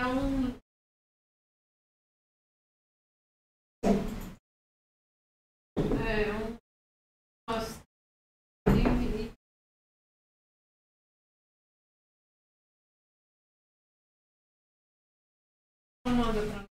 é um é um nossa, manda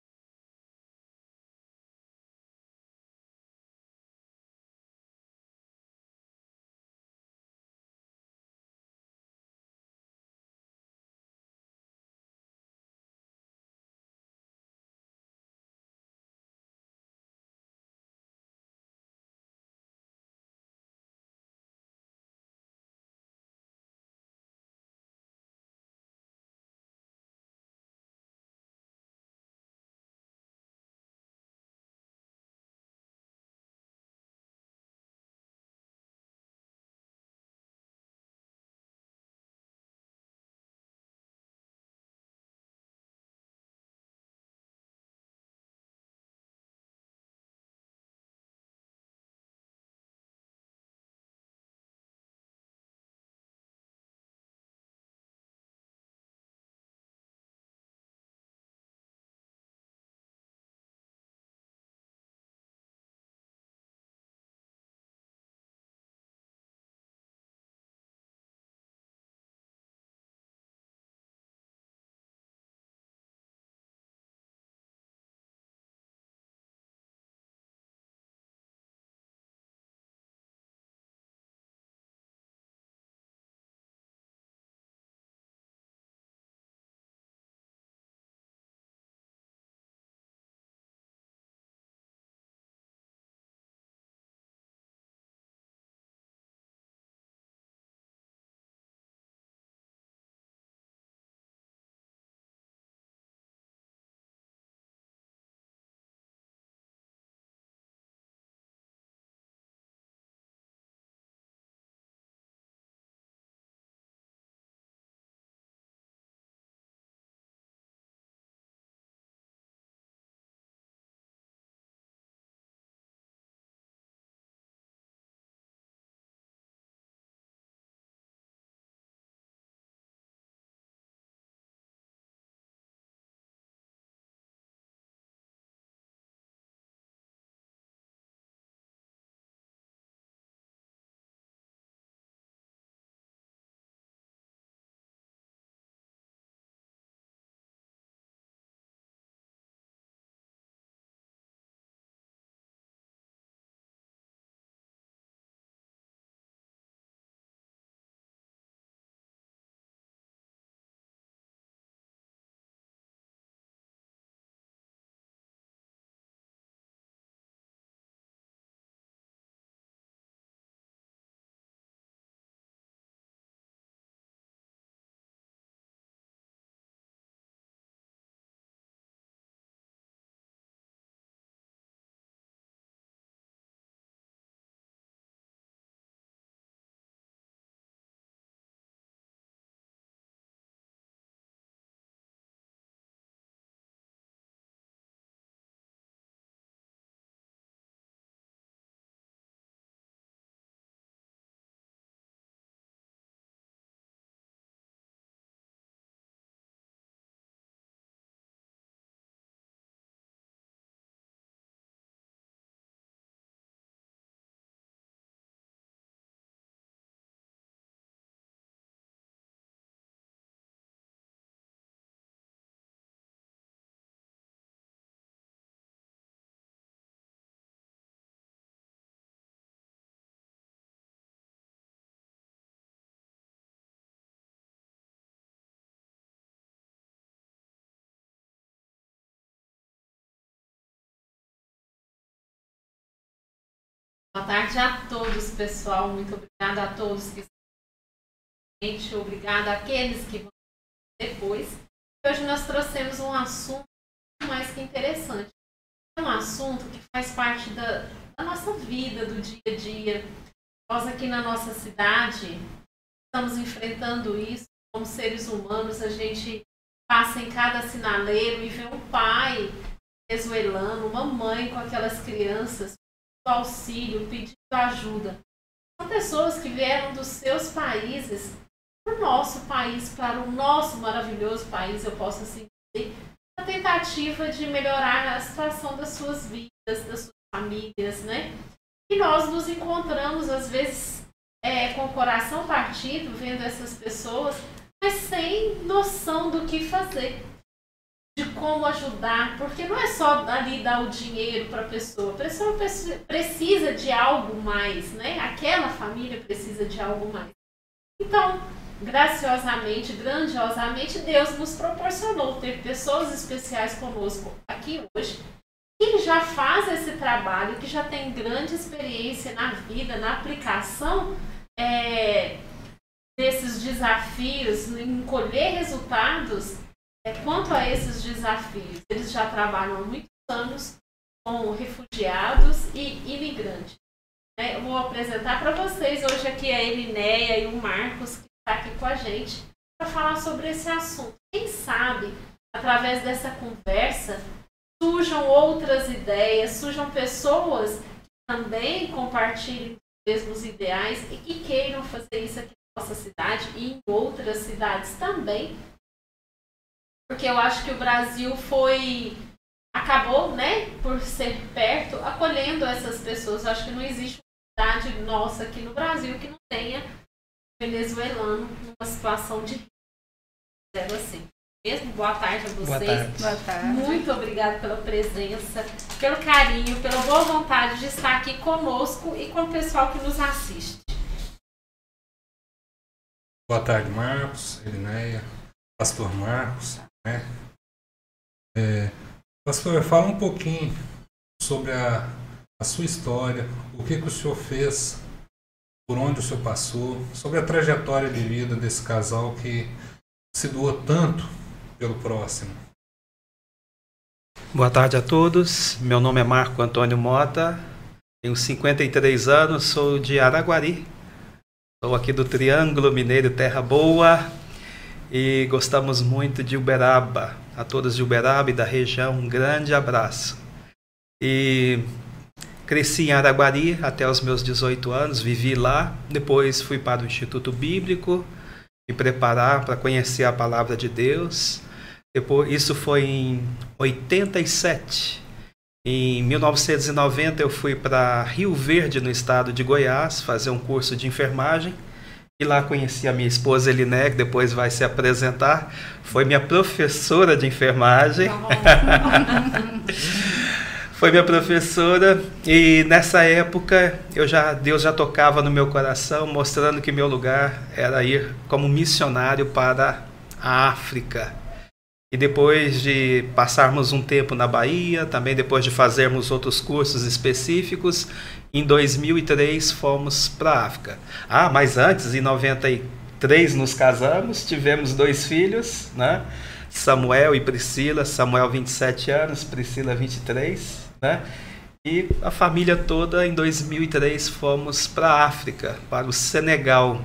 Boa tarde a todos, pessoal. Muito obrigada a todos que estão. Obrigada àqueles que vão depois. Hoje nós trouxemos um assunto mais que interessante. É um assunto que faz parte da, da nossa vida, do dia a dia. Nós aqui na nossa cidade estamos enfrentando isso. Como seres humanos, a gente passa em cada sinaleiro e vê um pai venezuelano, uma mãe com aquelas crianças auxílio, pedindo ajuda. São pessoas que vieram dos seus países para o nosso país, para o nosso maravilhoso país, eu posso assim a tentativa de melhorar a situação das suas vidas, das suas famílias, né? E nós nos encontramos, às vezes, é, com o coração partido, vendo essas pessoas, mas sem noção do que fazer, de como ajudar, porque não é só ali dar o dinheiro para a pessoa, a pessoa precisa de algo mais, né? Aquela família precisa de algo mais. Então, graciosamente, grandiosamente, Deus nos proporcionou ter pessoas especiais conosco aqui hoje, que já faz esse trabalho, que já tem grande experiência na vida, na aplicação é, desses desafios, em colher resultados, quanto a esses desafios. Eles já trabalham há muitos anos com refugiados e imigrantes. É, eu vou apresentar para vocês hoje aqui a Elinéia e o Marcos, que está aqui com a gente, para falar sobre esse assunto. Quem sabe, através dessa conversa, surjam outras ideias, surjam pessoas que também compartilhem os mesmos ideais e que queiram fazer isso aqui na nossa cidade e em outras cidades também. Porque eu acho que o Brasil foi acabou, né, por ser perto, acolhendo essas pessoas. Eu acho que não existe uma cidade nossa aqui no Brasil que não tenha venezuelano numa situação de zero assim mesmo. Boa tarde a vocês. Boa tarde. Boa tarde. Muito obrigada pela presença, pelo carinho, pela boa vontade de estar aqui conosco e com o pessoal que nos assiste. Boa tarde, Marcos, Elinéia, Pastor Marcos. Né? É, pastor, fala um pouquinho sobre a, a sua história, o que, que o senhor fez, por onde o senhor passou, sobre a trajetória de vida desse casal que se doou tanto pelo próximo. Boa tarde a todos. Meu nome é Marco Antônio Mota. Tenho 53 anos, sou de Araguari. Sou aqui do Triângulo Mineiro Terra Boa e gostamos muito de Uberaba. A todos de Uberaba e da região, um grande abraço. E cresci em Araguari até os meus 18 anos, vivi lá. Depois fui para o Instituto Bíblico, me preparar para conhecer a palavra de Deus. Depois, isso foi em 87. Em 1990 eu fui para Rio Verde, no estado de Goiás, fazer um curso de enfermagem. E lá conheci a minha esposa Eliné, que depois vai se apresentar. Foi minha professora de enfermagem. Foi minha professora e nessa época eu já Deus já tocava no meu coração, mostrando que meu lugar era ir como missionário para a África. E depois de passarmos um tempo na Bahia, também depois de fazermos outros cursos específicos, em 2003 fomos para a África. Ah, mas antes, em 93 nos casamos, tivemos dois filhos, né? Samuel e Priscila, Samuel 27 anos, Priscila 23, né? E a família toda em 2003 fomos para a África, para o Senegal.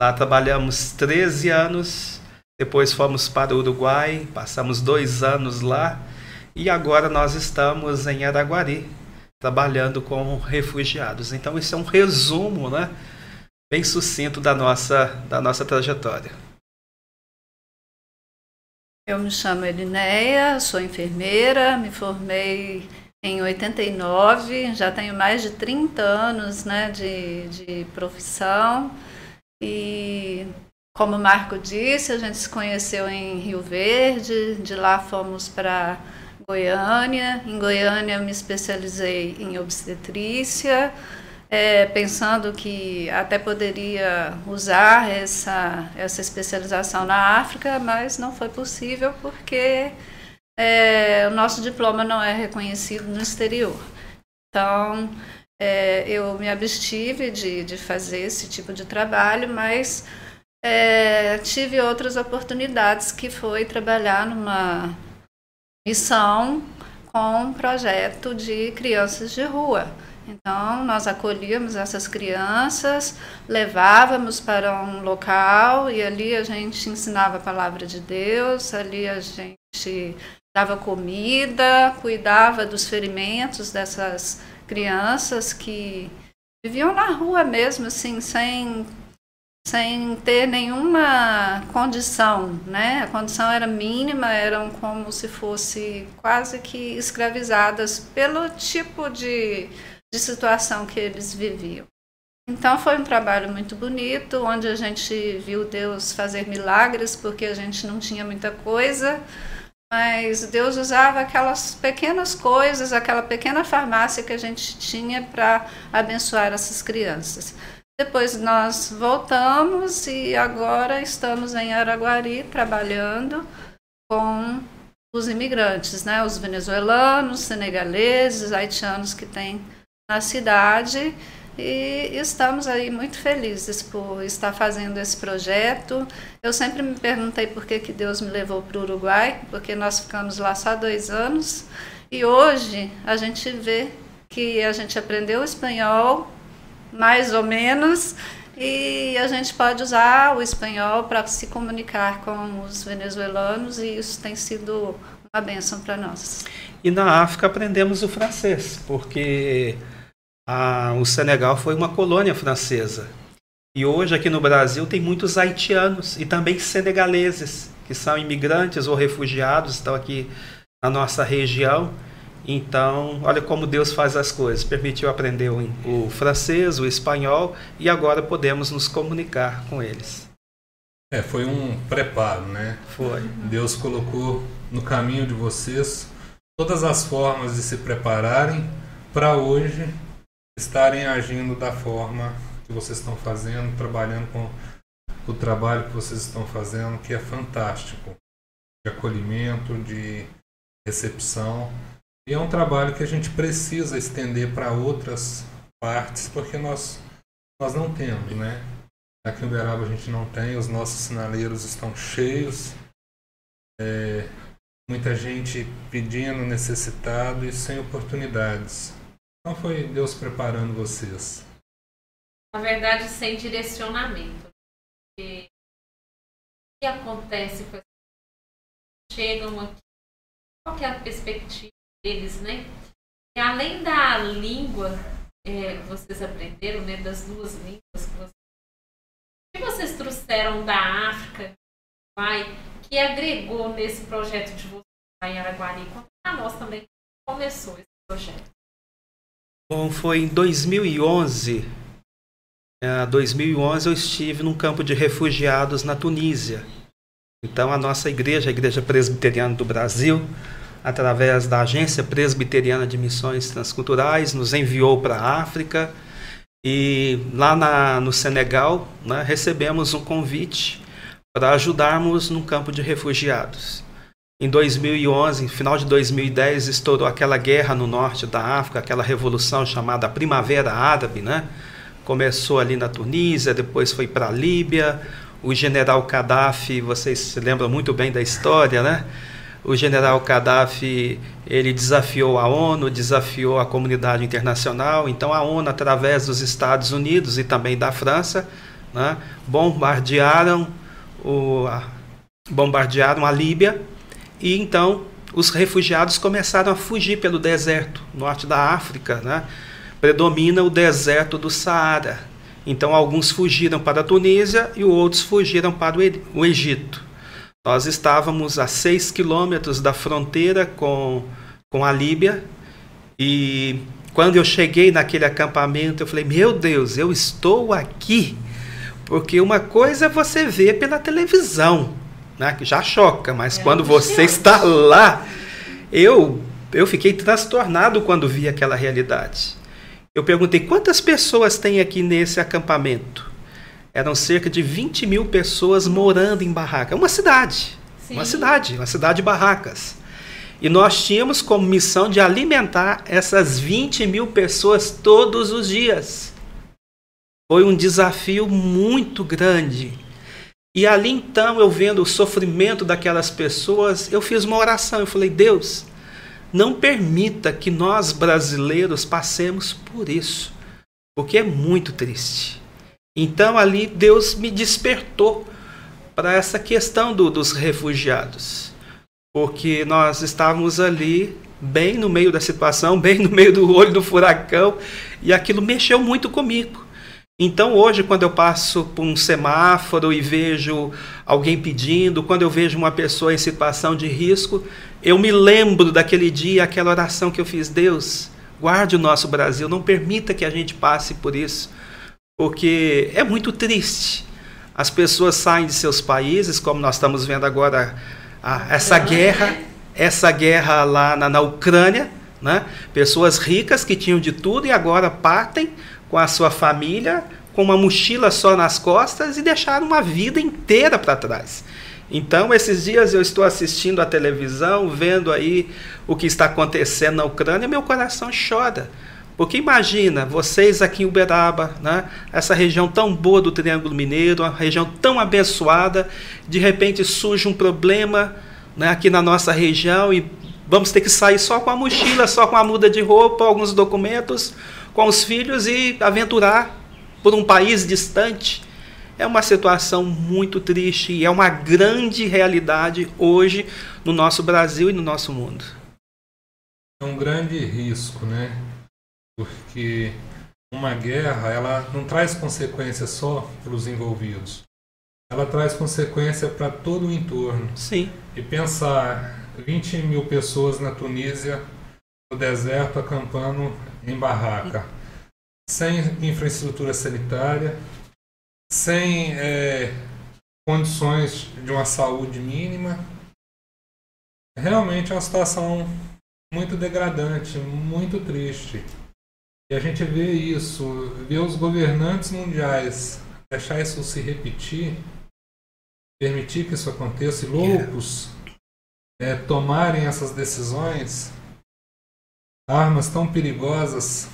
Lá trabalhamos 13 anos depois fomos para o Uruguai, passamos dois anos lá e agora nós estamos em Araguari, trabalhando com refugiados. Então, isso é um resumo, né? Bem sucinto da nossa, da nossa trajetória. Eu me chamo Elinéia, sou enfermeira, me formei em 89, já tenho mais de 30 anos né, de, de profissão e como o Marco disse, a gente se conheceu em Rio Verde, de lá fomos para Goiânia. Em Goiânia eu me especializei em obstetrícia, é, pensando que até poderia usar essa, essa especialização na África, mas não foi possível porque é, o nosso diploma não é reconhecido no exterior. Então, é, eu me abstive de, de fazer esse tipo de trabalho, mas é, tive outras oportunidades que foi trabalhar numa missão com um projeto de crianças de rua. Então, nós acolhíamos essas crianças, levávamos para um local e ali a gente ensinava a palavra de Deus, ali a gente dava comida, cuidava dos ferimentos dessas crianças que viviam na rua mesmo, assim, sem sem ter nenhuma condição, né? A condição era mínima, eram como se fosse quase que escravizadas pelo tipo de, de situação que eles viviam. Então foi um trabalho muito bonito, onde a gente viu Deus fazer milagres, porque a gente não tinha muita coisa, mas Deus usava aquelas pequenas coisas, aquela pequena farmácia que a gente tinha para abençoar essas crianças. Depois nós voltamos e agora estamos em Araguari trabalhando com os imigrantes, né? os venezuelanos, senegaleses, haitianos que tem na cidade. E estamos aí muito felizes por estar fazendo esse projeto. Eu sempre me perguntei por que, que Deus me levou para o Uruguai, porque nós ficamos lá só dois anos. E hoje a gente vê que a gente aprendeu espanhol, mais ou menos, e a gente pode usar o espanhol para se comunicar com os venezuelanos e isso tem sido uma benção para nós. E na África aprendemos o francês, porque a, o Senegal foi uma colônia francesa. E hoje aqui no Brasil tem muitos haitianos e também senegaleses, que são imigrantes ou refugiados, estão aqui na nossa região então, olha como Deus faz as coisas. Permitiu aprender o, o francês, o espanhol e agora podemos nos comunicar com eles. É, foi um preparo, né? Foi. Deus colocou no caminho de vocês todas as formas de se prepararem para hoje estarem agindo da forma que vocês estão fazendo, trabalhando com o trabalho que vocês estão fazendo, que é fantástico, de acolhimento, de recepção. E é um trabalho que a gente precisa estender para outras partes, porque nós, nós não temos, né? Aqui em Uberaba a gente não tem, os nossos sinaleiros estão cheios, é, muita gente pedindo, necessitado e sem oportunidades. Então foi Deus preparando vocês. Na verdade, sem direcionamento. E o que acontece com chegam aqui? Qual é a perspectiva? Deles, né? E além da língua é, vocês aprenderam, né, das duas línguas que vocês, que vocês trouxeram da África, vai, que agregou nesse projeto de vocês lá em Araguari? Conta para nós também como começou esse projeto. Bom, foi em 2011. Em 2011 eu estive num campo de refugiados na Tunísia. Então a nossa igreja, a Igreja Presbiteriana do Brasil, através da Agência Presbiteriana de Missões Transculturais, nos enviou para a África e lá na, no Senegal né, recebemos um convite para ajudarmos num campo de refugiados. Em 2011, final de 2010, estourou aquela guerra no norte da África, aquela revolução chamada Primavera Árabe, né? Começou ali na Tunísia, depois foi para a Líbia. O general Gaddafi, vocês se lembram muito bem da história, né? O general Gaddafi ele desafiou a ONU, desafiou a comunidade internacional. Então a ONU, através dos Estados Unidos e também da França, né, bombardearam, o, a, bombardearam a Líbia e então os refugiados começaram a fugir pelo deserto norte da África. Né? Predomina o deserto do Saara. Então alguns fugiram para a Tunísia e outros fugiram para o Egito. Nós estávamos a seis quilômetros da fronteira com, com a Líbia e quando eu cheguei naquele acampamento, eu falei: Meu Deus, eu estou aqui. Porque uma coisa é você ver pela televisão, né, que já choca, mas é quando você está lá, eu, eu fiquei transtornado quando vi aquela realidade. Eu perguntei: quantas pessoas tem aqui nesse acampamento? Eram cerca de 20 mil pessoas morando em barracas. Uma cidade. Sim. Uma cidade, uma cidade de barracas. E nós tínhamos como missão de alimentar essas 20 mil pessoas todos os dias. Foi um desafio muito grande. E ali então, eu vendo o sofrimento daquelas pessoas, eu fiz uma oração. Eu falei: Deus, não permita que nós brasileiros passemos por isso, porque é muito triste. Então ali Deus me despertou para essa questão do, dos refugiados, porque nós estávamos ali bem no meio da situação, bem no meio do olho do furacão, e aquilo mexeu muito comigo. Então hoje, quando eu passo por um semáforo e vejo alguém pedindo, quando eu vejo uma pessoa em situação de risco, eu me lembro daquele dia, aquela oração que eu fiz, Deus, guarde o nosso Brasil, não permita que a gente passe por isso, porque é muito triste. As pessoas saem de seus países, como nós estamos vendo agora, a, essa guerra, essa guerra lá na, na Ucrânia, né? Pessoas ricas que tinham de tudo e agora partem com a sua família, com uma mochila só nas costas e deixaram uma vida inteira para trás. Então, esses dias eu estou assistindo a televisão, vendo aí o que está acontecendo na Ucrânia, meu coração chora. Porque imagina, vocês aqui em Uberaba, né, essa região tão boa do Triângulo Mineiro, uma região tão abençoada, de repente surge um problema né, aqui na nossa região e vamos ter que sair só com a mochila, só com a muda de roupa, alguns documentos, com os filhos e aventurar por um país distante. É uma situação muito triste e é uma grande realidade hoje no nosso Brasil e no nosso mundo. É um grande risco, né? Porque uma guerra, ela não traz consequência só para os envolvidos. Ela traz consequência para todo o entorno. Sim. E pensar 20 mil pessoas na Tunísia, no deserto, acampando em barraca, sem infraestrutura sanitária, sem é, condições de uma saúde mínima. Realmente é uma situação muito degradante, muito triste. E a gente vê isso, vê os governantes mundiais deixar isso se repetir, permitir que isso aconteça, e loucos é, tomarem essas decisões, armas tão perigosas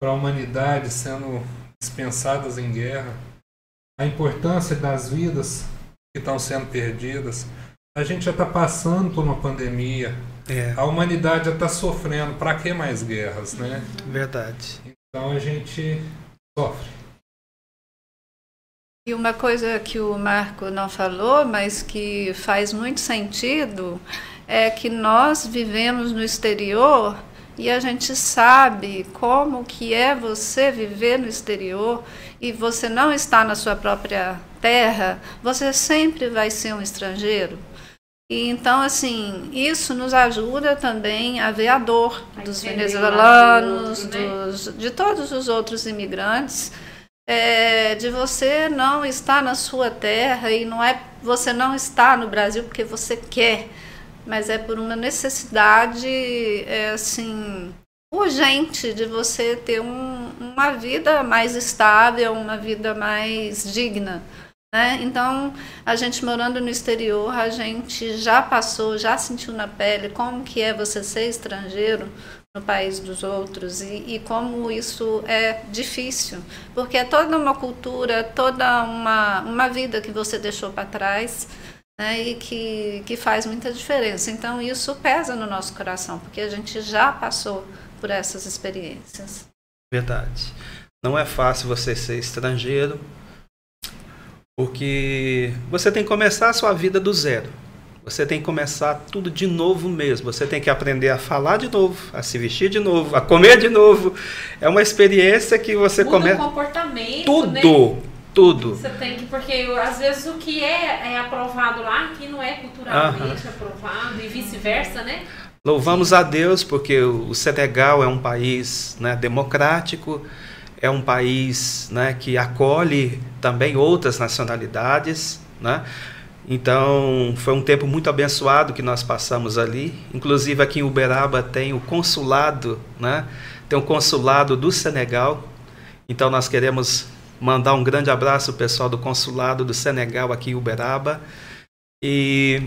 para a humanidade sendo dispensadas em guerra, a importância das vidas que estão sendo perdidas. A gente já está passando por uma pandemia. É. A humanidade já está sofrendo. Para que mais guerras, né? Verdade. Então a gente sofre. E uma coisa que o Marco não falou, mas que faz muito sentido, é que nós vivemos no exterior e a gente sabe como que é você viver no exterior e você não está na sua própria terra, você sempre vai ser um estrangeiro. E então, assim, isso nos ajuda também a ver a dor dos venezuelanos, né? dos, de todos os outros imigrantes, é, de você não estar na sua terra e não é você não está no Brasil porque você quer, mas é por uma necessidade, é, assim, urgente de você ter um, uma vida mais estável, uma vida mais digna. Né? Então, a gente morando no exterior, a gente já passou, já sentiu na pele como que é você ser estrangeiro no país dos outros e, e como isso é difícil, porque é toda uma cultura, toda uma, uma vida que você deixou para trás né, e que, que faz muita diferença. Então, isso pesa no nosso coração, porque a gente já passou por essas experiências. Verdade. Não é fácil você ser estrangeiro, porque você tem que começar a sua vida do zero. Você tem que começar tudo de novo mesmo. Você tem que aprender a falar de novo, a se vestir de novo, a comer de novo. É uma experiência que você Muda começa. o comportamento, Tudo, né? tudo. Você tem que, porque às vezes o que é, é aprovado lá, aqui não é culturalmente aprovado e vice-versa, né? Louvamos a Deus porque o Senegal é um país né, democrático, é um país né, que acolhe também outras nacionalidades. Né? Então, foi um tempo muito abençoado que nós passamos ali. Inclusive, aqui em Uberaba tem o consulado, né? tem o consulado do Senegal. Então, nós queremos mandar um grande abraço ao pessoal do consulado do Senegal aqui em Uberaba. E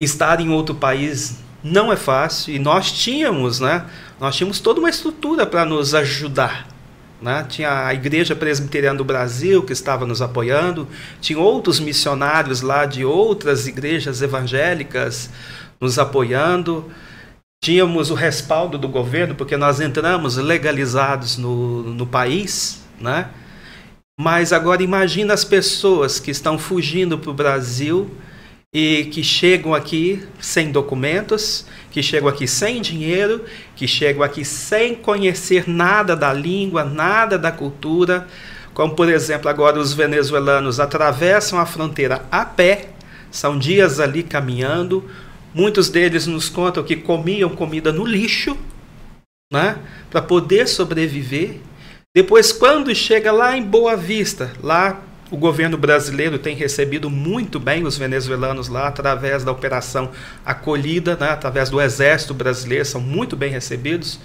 estar em outro país não é fácil e nós tínhamos, né? Nós tínhamos toda uma estrutura para nos ajudar. Né? Tinha a Igreja Presbiteriana do Brasil que estava nos apoiando, tinha outros missionários lá de outras igrejas evangélicas nos apoiando. Tínhamos o respaldo do governo, porque nós entramos legalizados no, no país, né? Mas agora imagina as pessoas que estão fugindo para o Brasil e que chegam aqui sem documentos, que chegam aqui sem dinheiro, que chegam aqui sem conhecer nada da língua, nada da cultura. como por exemplo agora os venezuelanos atravessam a fronteira a pé, são dias ali caminhando. Muitos deles nos contam que comiam comida no lixo, né, para poder sobreviver. Depois, quando chega lá em Boa Vista, lá o governo brasileiro tem recebido muito bem os venezuelanos lá através da operação acolhida, né, através do exército brasileiro, são muito bem recebidos.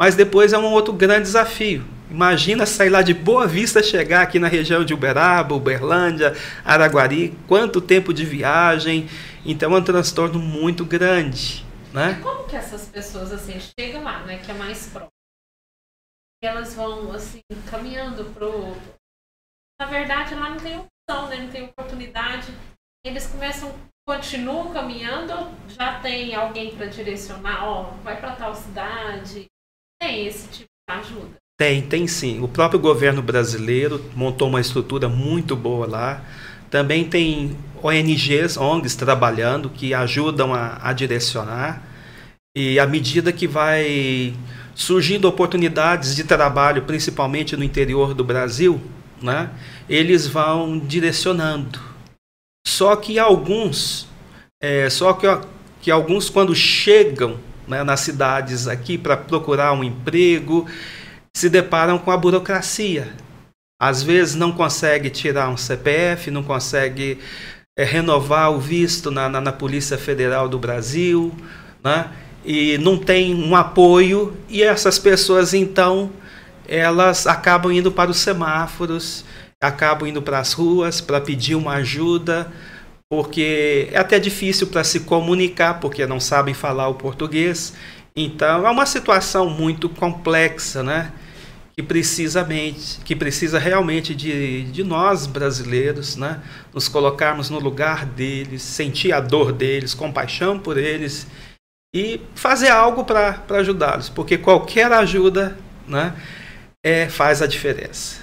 Mas depois é um outro grande desafio. Imagina sair lá de Boa Vista, chegar aqui na região de Uberaba, Uberlândia, Araguari, quanto tempo de viagem. Então é um transtorno muito grande. Né? E como que essas pessoas assim chegam lá, né, que é mais próximo? Elas vão assim caminhando pro na verdade lá não tem opção, né? não tem oportunidade. Eles começam, continuam caminhando, já tem alguém para direcionar, ó, vai para tal cidade. Tem esse tipo de ajuda. Tem, tem sim. O próprio governo brasileiro montou uma estrutura muito boa lá. Também tem ONGs, ONGs trabalhando que ajudam a, a direcionar. E à medida que vai surgindo oportunidades de trabalho, principalmente no interior do Brasil, né, eles vão direcionando. Só que alguns, é, só que, que alguns quando chegam né, nas cidades aqui para procurar um emprego, se deparam com a burocracia. Às vezes não consegue tirar um CPF, não consegue é, renovar o visto na, na, na, Polícia Federal do Brasil, né? e não tem um apoio, e essas pessoas então elas acabam indo para os semáforos, acabam indo para as ruas para pedir uma ajuda, porque é até difícil para se comunicar, porque não sabem falar o português. Então é uma situação muito complexa, né? Que precisamente, que precisa realmente de, de nós brasileiros, né? Nos colocarmos no lugar deles, sentir a dor deles, compaixão por eles e fazer algo para ajudá-los, porque qualquer ajuda, né? É, faz a diferença.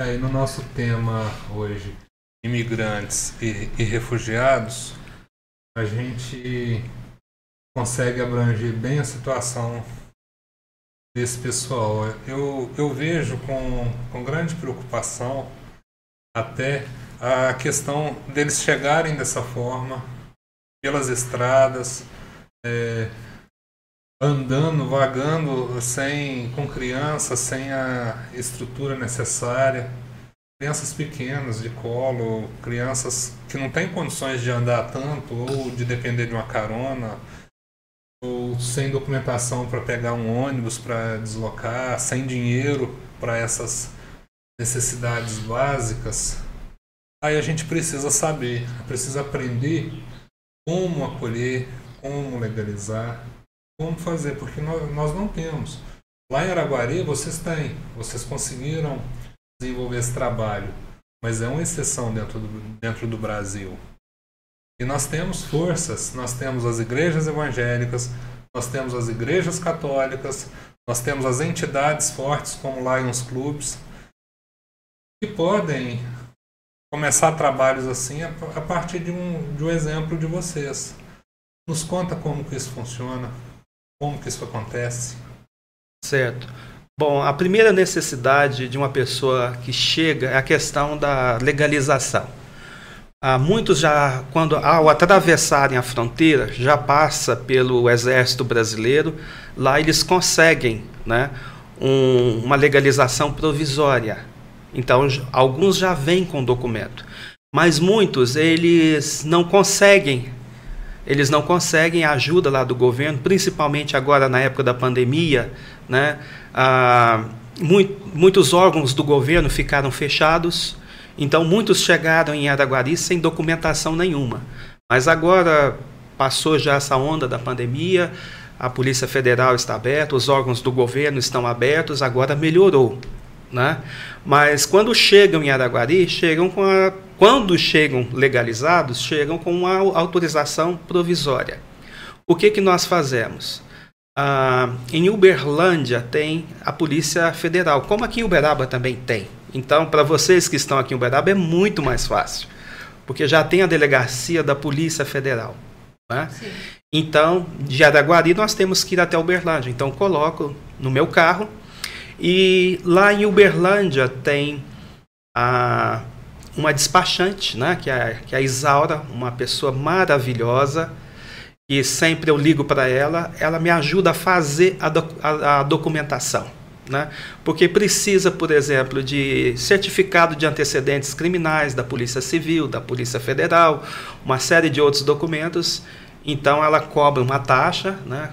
Aí no nosso tema hoje, imigrantes e, e refugiados, a gente consegue abranger bem a situação desse pessoal. Eu, eu vejo com, com grande preocupação até a questão deles chegarem dessa forma pelas estradas, é, andando, vagando sem com crianças, sem a estrutura necessária, crianças pequenas de colo, crianças que não têm condições de andar tanto ou de depender de uma carona, ou sem documentação para pegar um ônibus para deslocar, sem dinheiro para essas necessidades básicas. Aí a gente precisa saber, precisa aprender como acolher, como legalizar, como fazer, porque nós, não temos. Lá em Araguari vocês têm, vocês conseguiram desenvolver esse trabalho, mas é uma exceção dentro do, dentro do Brasil. E nós temos forças, nós temos as igrejas evangélicas, nós temos as igrejas católicas, nós temos as entidades fortes como Lions Clubs, que podem começar trabalhos assim a partir de um, de um exemplo de vocês. Nos conta como que isso funciona. Como que isso acontece? Certo. Bom, a primeira necessidade de uma pessoa que chega é a questão da legalização. Há muitos já, quando ao atravessarem a fronteira, já passa pelo Exército Brasileiro, lá eles conseguem né, um, uma legalização provisória. Então, alguns já vêm com documento. Mas muitos, eles não conseguem eles não conseguem a ajuda lá do governo, principalmente agora na época da pandemia, né? Ah, muito, muitos órgãos do governo ficaram fechados, então muitos chegaram em Araguari sem documentação nenhuma. Mas agora passou já essa onda da pandemia, a Polícia Federal está aberta, os órgãos do governo estão abertos, agora melhorou. Né? Mas quando chegam em Araguari, chegam com a quando chegam legalizados, chegam com uma autorização provisória. O que, que nós fazemos? Ah, em Uberlândia tem a Polícia Federal, como aqui em Uberaba também tem. Então, para vocês que estão aqui em Uberaba, é muito mais fácil, porque já tem a delegacia da Polícia Federal. Né? Então, de Araguari, nós temos que ir até Uberlândia. Então, coloco no meu carro E lá em Uberlândia tem a, uma despachante, né, que, é, que é a Isaura, uma pessoa maravilhosa, e sempre eu ligo para ela, ela me ajuda a fazer a, doc, a, a documentação. Né? Porque precisa, por exemplo, de certificado de antecedentes criminais da Polícia Civil, da Polícia Federal, uma série de outros documentos. Então ela cobra uma taxa, né?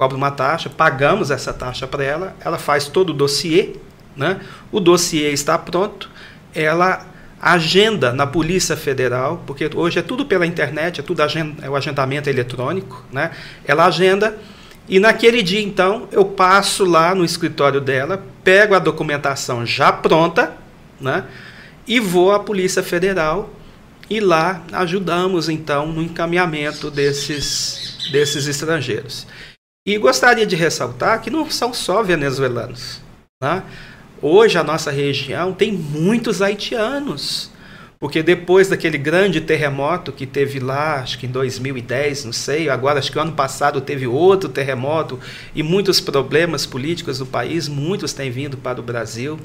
cobra uma taxa, pagamos essa taxa para ela, ela faz todo o dossiê, né? o dossiê está pronto, ela agenda na Polícia Federal, porque hoje é tudo pela internet, é tudo é o agendamento eletrônico, né? Ela agenda e naquele dia então eu passo lá no escritório dela, pego a documentação já pronta, né? E vou à Polícia Federal e lá ajudamos então no encaminhamento desses desses estrangeiros. E gostaria de ressaltar que não são só venezuelanos, né? Hoje a nossa região tem muitos haitianos, porque depois daquele grande terremoto que teve lá, acho que em 2010, não sei, agora acho que ano passado teve outro terremoto e muitos problemas políticos no país, muitos têm vindo para o Brasil.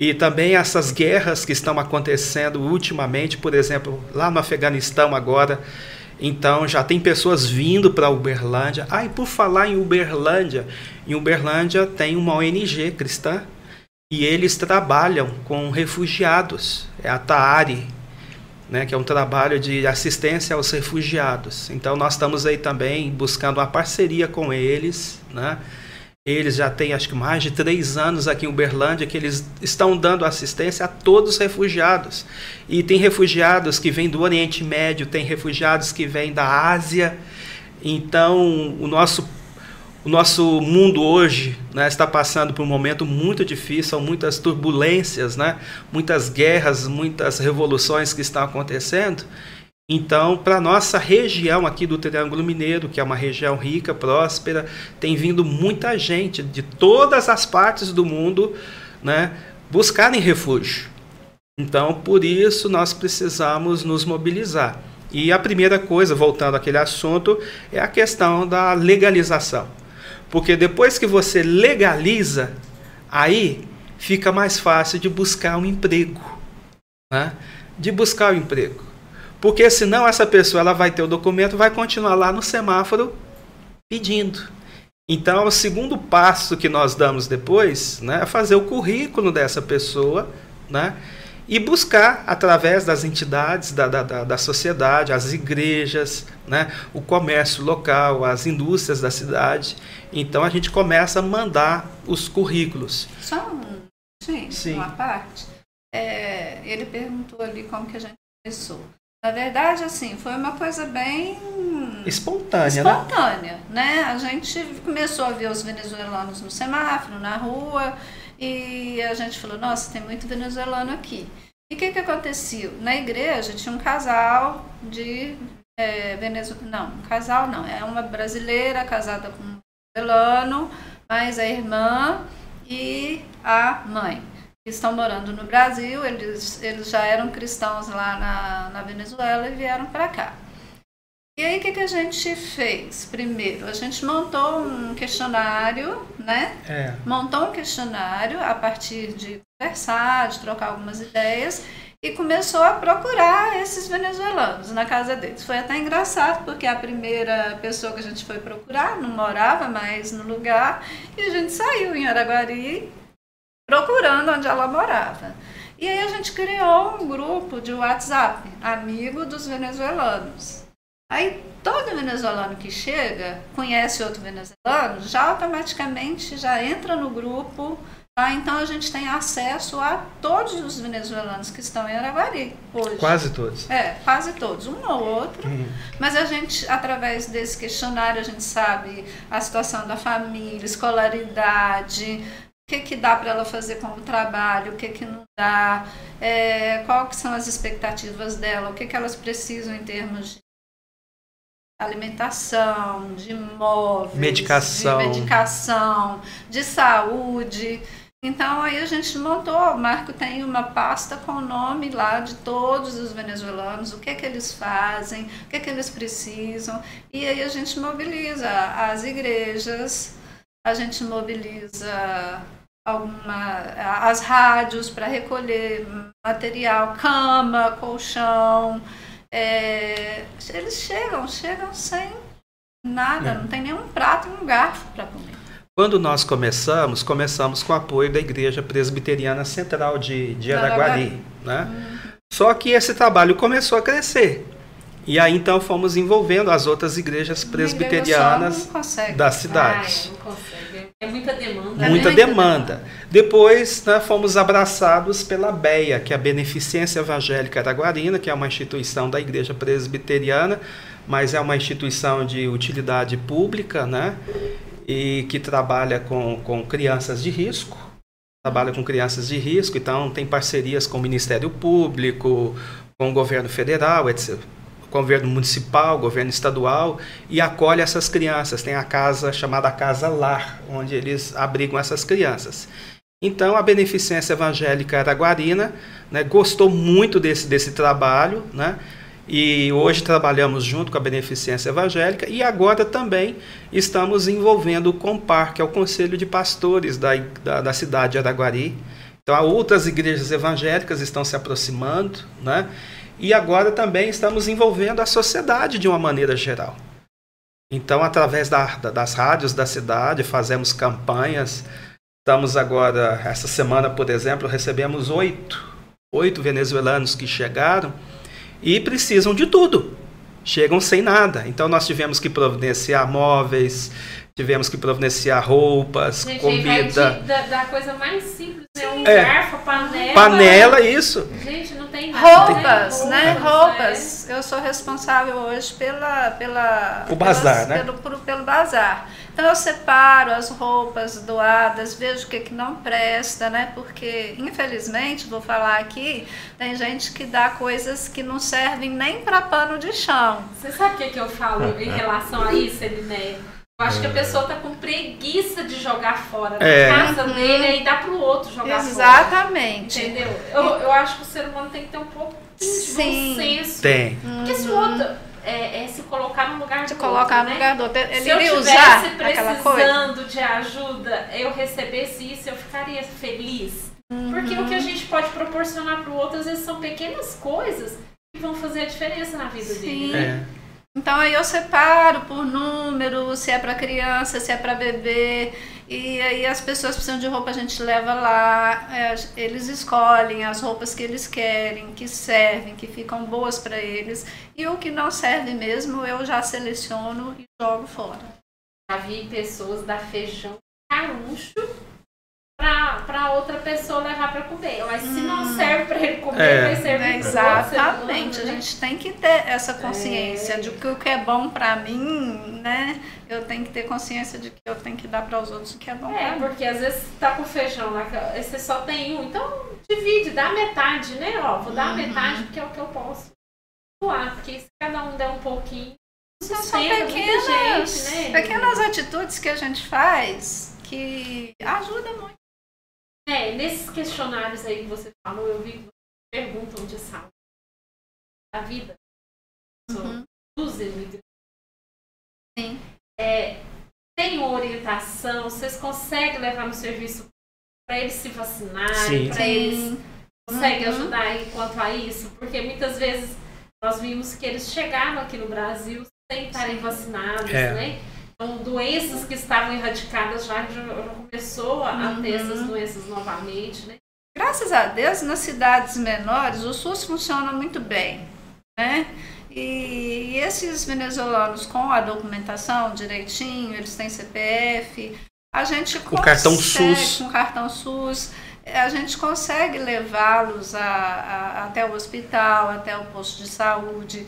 E também essas guerras que estão acontecendo ultimamente, por exemplo, lá no Afeganistão agora, então já tem pessoas vindo para Uberlândia. Ah, e por falar em Uberlândia, em Uberlândia tem uma ONG cristã e eles trabalham com refugiados, é a TAARI, né, que é um trabalho de assistência aos refugiados. Então nós estamos aí também buscando uma parceria com eles, né? Eles já têm acho que mais de três anos aqui em Uberlândia que eles estão dando assistência a todos os refugiados. E tem refugiados que vêm do Oriente Médio, tem refugiados que vêm da Ásia. Então o nosso o nosso mundo hoje né, está passando por um momento muito difícil, são muitas turbulências, né, muitas guerras, muitas revoluções que estão acontecendo. Então, para a nossa região aqui do Triângulo Mineiro, que é uma região rica, próspera, tem vindo muita gente de todas as partes do mundo né, buscarem refúgio. Então, por isso, nós precisamos nos mobilizar. E a primeira coisa, voltando àquele assunto, é a questão da legalização. Porque depois que você legaliza, aí fica mais fácil de buscar um emprego. Né? De buscar o um emprego. Porque senão essa pessoa ela vai ter o documento vai continuar lá no semáforo pedindo. Então, o segundo passo que nós damos depois né, é fazer o currículo dessa pessoa né, e buscar, através das entidades da, da, da sociedade, as igrejas, né, o comércio local, as indústrias da cidade. Então a gente começa a mandar os currículos. Só um, gente, Sim. uma parte. É, ele perguntou ali como que a gente começou. Na verdade, assim, foi uma coisa bem espontânea, espontânea né? né? A gente começou a ver os venezuelanos no semáforo, na rua, e a gente falou, nossa, tem muito venezuelano aqui. E o que, que acontecia? Na igreja tinha um casal de é, venezuelano. Não, um casal não, é uma brasileira casada com um venezuelano, mas a irmã e a mãe. Estão morando no Brasil, eles, eles já eram cristãos lá na, na Venezuela e vieram para cá. E aí, o que, que a gente fez? Primeiro, a gente montou um questionário, né? É. Montou um questionário a partir de conversar, de trocar algumas ideias e começou a procurar esses venezuelanos na casa deles. Foi até engraçado, porque a primeira pessoa que a gente foi procurar não morava mais no lugar e a gente saiu em Araguari procurando onde ela morava. E aí a gente criou um grupo de WhatsApp, amigo dos venezuelanos. Aí todo venezuelano que chega, conhece outro venezuelano, já automaticamente já entra no grupo. Tá? Então a gente tem acesso a todos os venezuelanos que estão em Araguari hoje. Quase todos. É, quase todos, um ou outro. Uhum. Mas a gente, através desse questionário, a gente sabe a situação da família, escolaridade, o que, que dá para ela fazer como trabalho, o que, que não dá, é, quais são as expectativas dela, o que, que elas precisam em termos de alimentação, de móveis, medicação. de medicação, de saúde. Então aí a gente montou, o Marco tem uma pasta com o nome lá de todos os venezuelanos, o que é que eles fazem, o que é que eles precisam, e aí a gente mobiliza as igrejas, a gente mobiliza alguma as rádios para recolher material, cama, colchão. É, eles chegam, chegam sem nada, é. não tem nenhum prato e um garfo para comer. Quando nós começamos, começamos com o apoio da Igreja Presbiteriana Central de, de Araguari. Né? Uhum. Só que esse trabalho começou a crescer. E aí então fomos envolvendo as outras igrejas presbiterianas da cidade. Ai, é muita demanda. Muita, muita demanda. demanda. Depois né, fomos abraçados pela BEA, que é a Beneficência Evangélica Araguarina, que é uma instituição da Igreja Presbiteriana, mas é uma instituição de utilidade pública, né? E que trabalha com, com crianças de risco. Trabalha com crianças de risco, então tem parcerias com o Ministério Público, com o governo federal, etc governo municipal, governo estadual, e acolhe essas crianças. Tem a casa chamada Casa Lar, onde eles abrigam essas crianças. Então, a Beneficência Evangélica Araguarina né, gostou muito desse, desse trabalho, né, e hoje trabalhamos junto com a Beneficência Evangélica e agora também estamos envolvendo o COMPAR, que é o Conselho de Pastores da, da, da cidade de Araguari. Então, outras igrejas evangélicas estão se aproximando, né? E agora também estamos envolvendo a sociedade de uma maneira geral. Então, através da, da, das rádios da cidade, fazemos campanhas. Estamos agora, essa semana, por exemplo, recebemos oito, oito venezuelanos que chegaram e precisam de tudo. Chegam sem nada. Então, nós tivemos que providenciar móveis, tivemos que providenciar roupas, Gente, comida. Da, da coisa mais simples, né? Um é. garfo, panela. Panela, isso. Gente, não tem Roupas, né? Roupas. É. Eu sou responsável hoje pela. pela o bazar, né? Pelo, pelo, pelo bazar. Então eu separo as roupas doadas, vejo o que, que não presta, né? Porque, infelizmente, vou falar aqui, tem gente que dá coisas que não servem nem para pano de chão. Você sabe o que, que eu falo em relação a isso, Elinéia? Eu acho que a pessoa tá com preguiça de jogar fora da é. casa uhum. dele e dá pro outro jogar Exatamente. fora. Entendeu? Eu, eu acho que o ser humano tem que ter um pouco de Sim. bom senso. Tem. Porque se o outro é, é, se colocar no lugar se do colocar outro, no lugar do outro. Ele se eu estivesse precisando de ajuda, eu recebesse isso, eu ficaria feliz. Uhum. Porque o que a gente pode proporcionar para o outro, às vezes, são pequenas coisas que vão fazer a diferença na vida Sim. dele. Né? É. Então aí eu separo por número, se é para criança, se é para bebê. E aí as pessoas precisam de roupa, a gente leva lá, é, eles escolhem as roupas que eles querem, que servem, que ficam boas para eles. E o que não serve mesmo, eu já seleciono e jogo fora. Já vi pessoas dar feijão caruncho para outra pessoa levar para comer. Mas hum. se não hum. serve para ele comer, é. vai servir é, Exatamente. a gente tem que ter essa consciência é. de que o que é bom para mim, né? Eu tenho que ter consciência de que eu tenho que dar para os outros o que é bom É, porque às vezes tá com feijão lá, você só tem um, então divide, dá metade, né? Ó, vou dar uhum. metade porque é o que eu posso doar, porque se cada um der um pouquinho, são pequenas, gente, né? pequenas atitudes que a gente faz que ajudam muito. É, nesses questionários aí que você falou, eu vi que você perguntam de saúde da vida uhum. Sim. É, tem uma orientação, vocês conseguem levar no serviço para eles se vacinarem, para eles conseguem uhum. ajudar enquanto a isso? Porque muitas vezes nós vimos que eles chegaram aqui no Brasil sem estarem vacinados, é. né? Então, doenças que estavam erradicadas já, já começou a, uhum. ter essas doenças novamente, né? Graças a Deus, nas cidades menores, o SUS funciona muito bem, né? E, esses venezuelanos com a documentação direitinho, eles têm CPF, a gente o consegue, cartão SUS. com cartão SUS, a gente consegue levá-los até o hospital, até o posto de saúde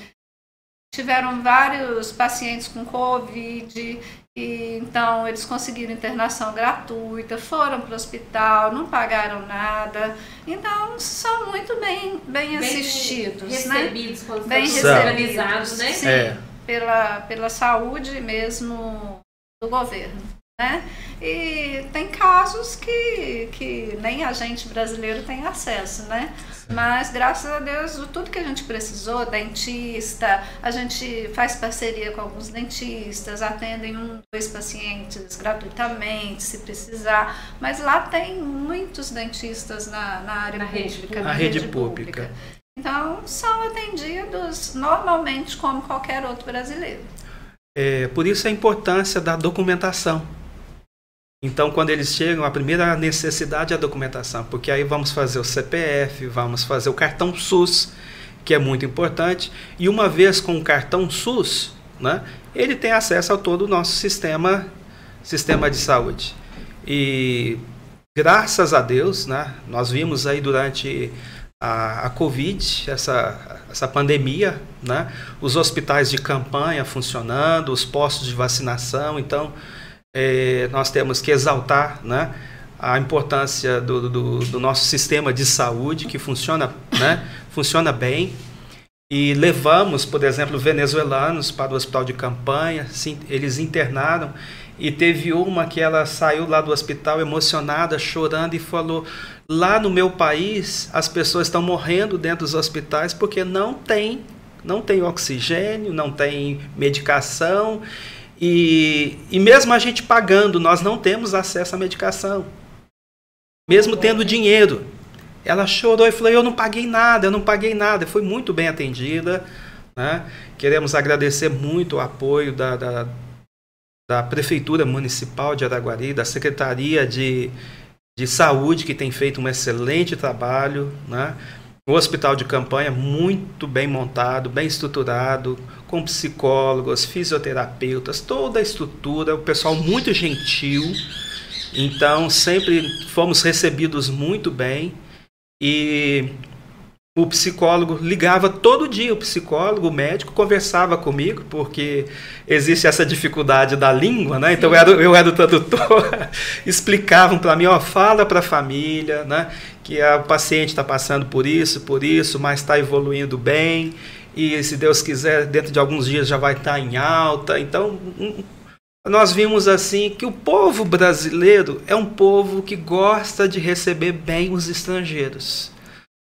tiveram vários pacientes com Covid, e então eles conseguiram internação gratuita, foram para o hospital, não pagaram nada. Então são muito bem, bem, bem assistidos. Né? Recebidos, né? bem recebidos, né? Sim, é. pela, pela saúde mesmo do governo. Né? E tem casos que, que nem a gente brasileiro tem acesso, né? Mas graças a Deus, tudo que a gente precisou, dentista, a gente faz parceria com alguns dentistas, atendem um, dois pacientes gratuitamente, se precisar. Mas lá tem muitos dentistas na, na área Na pública. rede pública. na Na rede pública. Então, são atendidos normalmente como qualquer outro brasileiro. É, por isso a importância da documentação. Então, quando eles chegam, a primeira necessidade é a documentação, porque aí vamos fazer o CPF, vamos fazer o cartão SUS, que é muito importante, e uma vez com o cartão SUS, né, ele tem acesso a todo o nosso sistema, sistema de saúde. E graças a Deus, né, nós vimos aí durante a, a Covid, essa, essa pandemia, né, os hospitais de campanha funcionando, os postos de vacinação, então é, nós temos que exaltar né, a importância do, do, do, nosso sistema de saúde, que funciona, né, funciona bem. E levamos, por exemplo, venezuelanos para o hospital de campanha, sim, eles internaram. E teve uma que ela saiu lá do hospital emocionada, chorando, e falou: Lá no meu país, as pessoas estão morrendo dentro dos hospitais porque não tem, não tem oxigênio, não tem medicação. E, e mesmo a gente pagando, nós não temos acesso à medicação. Mesmo tendo dinheiro. Ela chorou e falou: Eu não paguei nada, eu não paguei nada. Foi muito bem atendida. Né? Queremos agradecer muito o apoio da, da, da Prefeitura Municipal de Araguari, da Secretaria de, de Saúde, que tem feito um excelente trabalho. Né? O hospital de campanha muito bem montado, bem estruturado, com psicólogos, fisioterapeutas, toda a estrutura, o pessoal muito gentil. Então, sempre fomos recebidos muito bem. E o psicólogo ligava todo dia, o psicólogo, o médico, conversava comigo, porque existe essa dificuldade da língua, né? Então eu era, eu era o tradutor, explicavam para mim, ó, fala para a família, né? Que a, o paciente está passando por isso, por isso, mas está evoluindo bem, e se Deus quiser, dentro de alguns dias já vai estar tá em alta. Então, um, nós vimos assim que o povo brasileiro é um povo que gosta de receber bem os estrangeiros.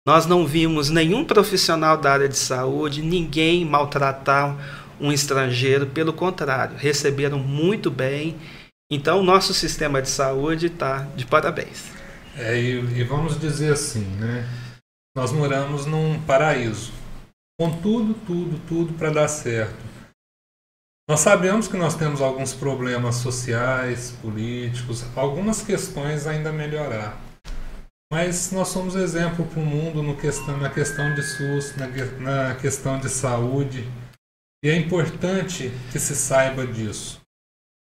Nós não vimos nenhum profissional da área de saúde, ninguém maltratar um estrangeiro, pelo contrário, receberam muito bem. Então, o nosso sistema de saúde está de parabéns. É, e, e, vamos dizer assim, né? Nós moramos num paraíso, com tudo, tudo, tudo para dar certo. Nós sabemos que nós temos alguns problemas sociais, políticos, algumas questões ainda melhorar. Mas nós somos exemplo para o mundo no questão, na questão de SUS, na, na questão de saúde. E é importante que se saiba disso.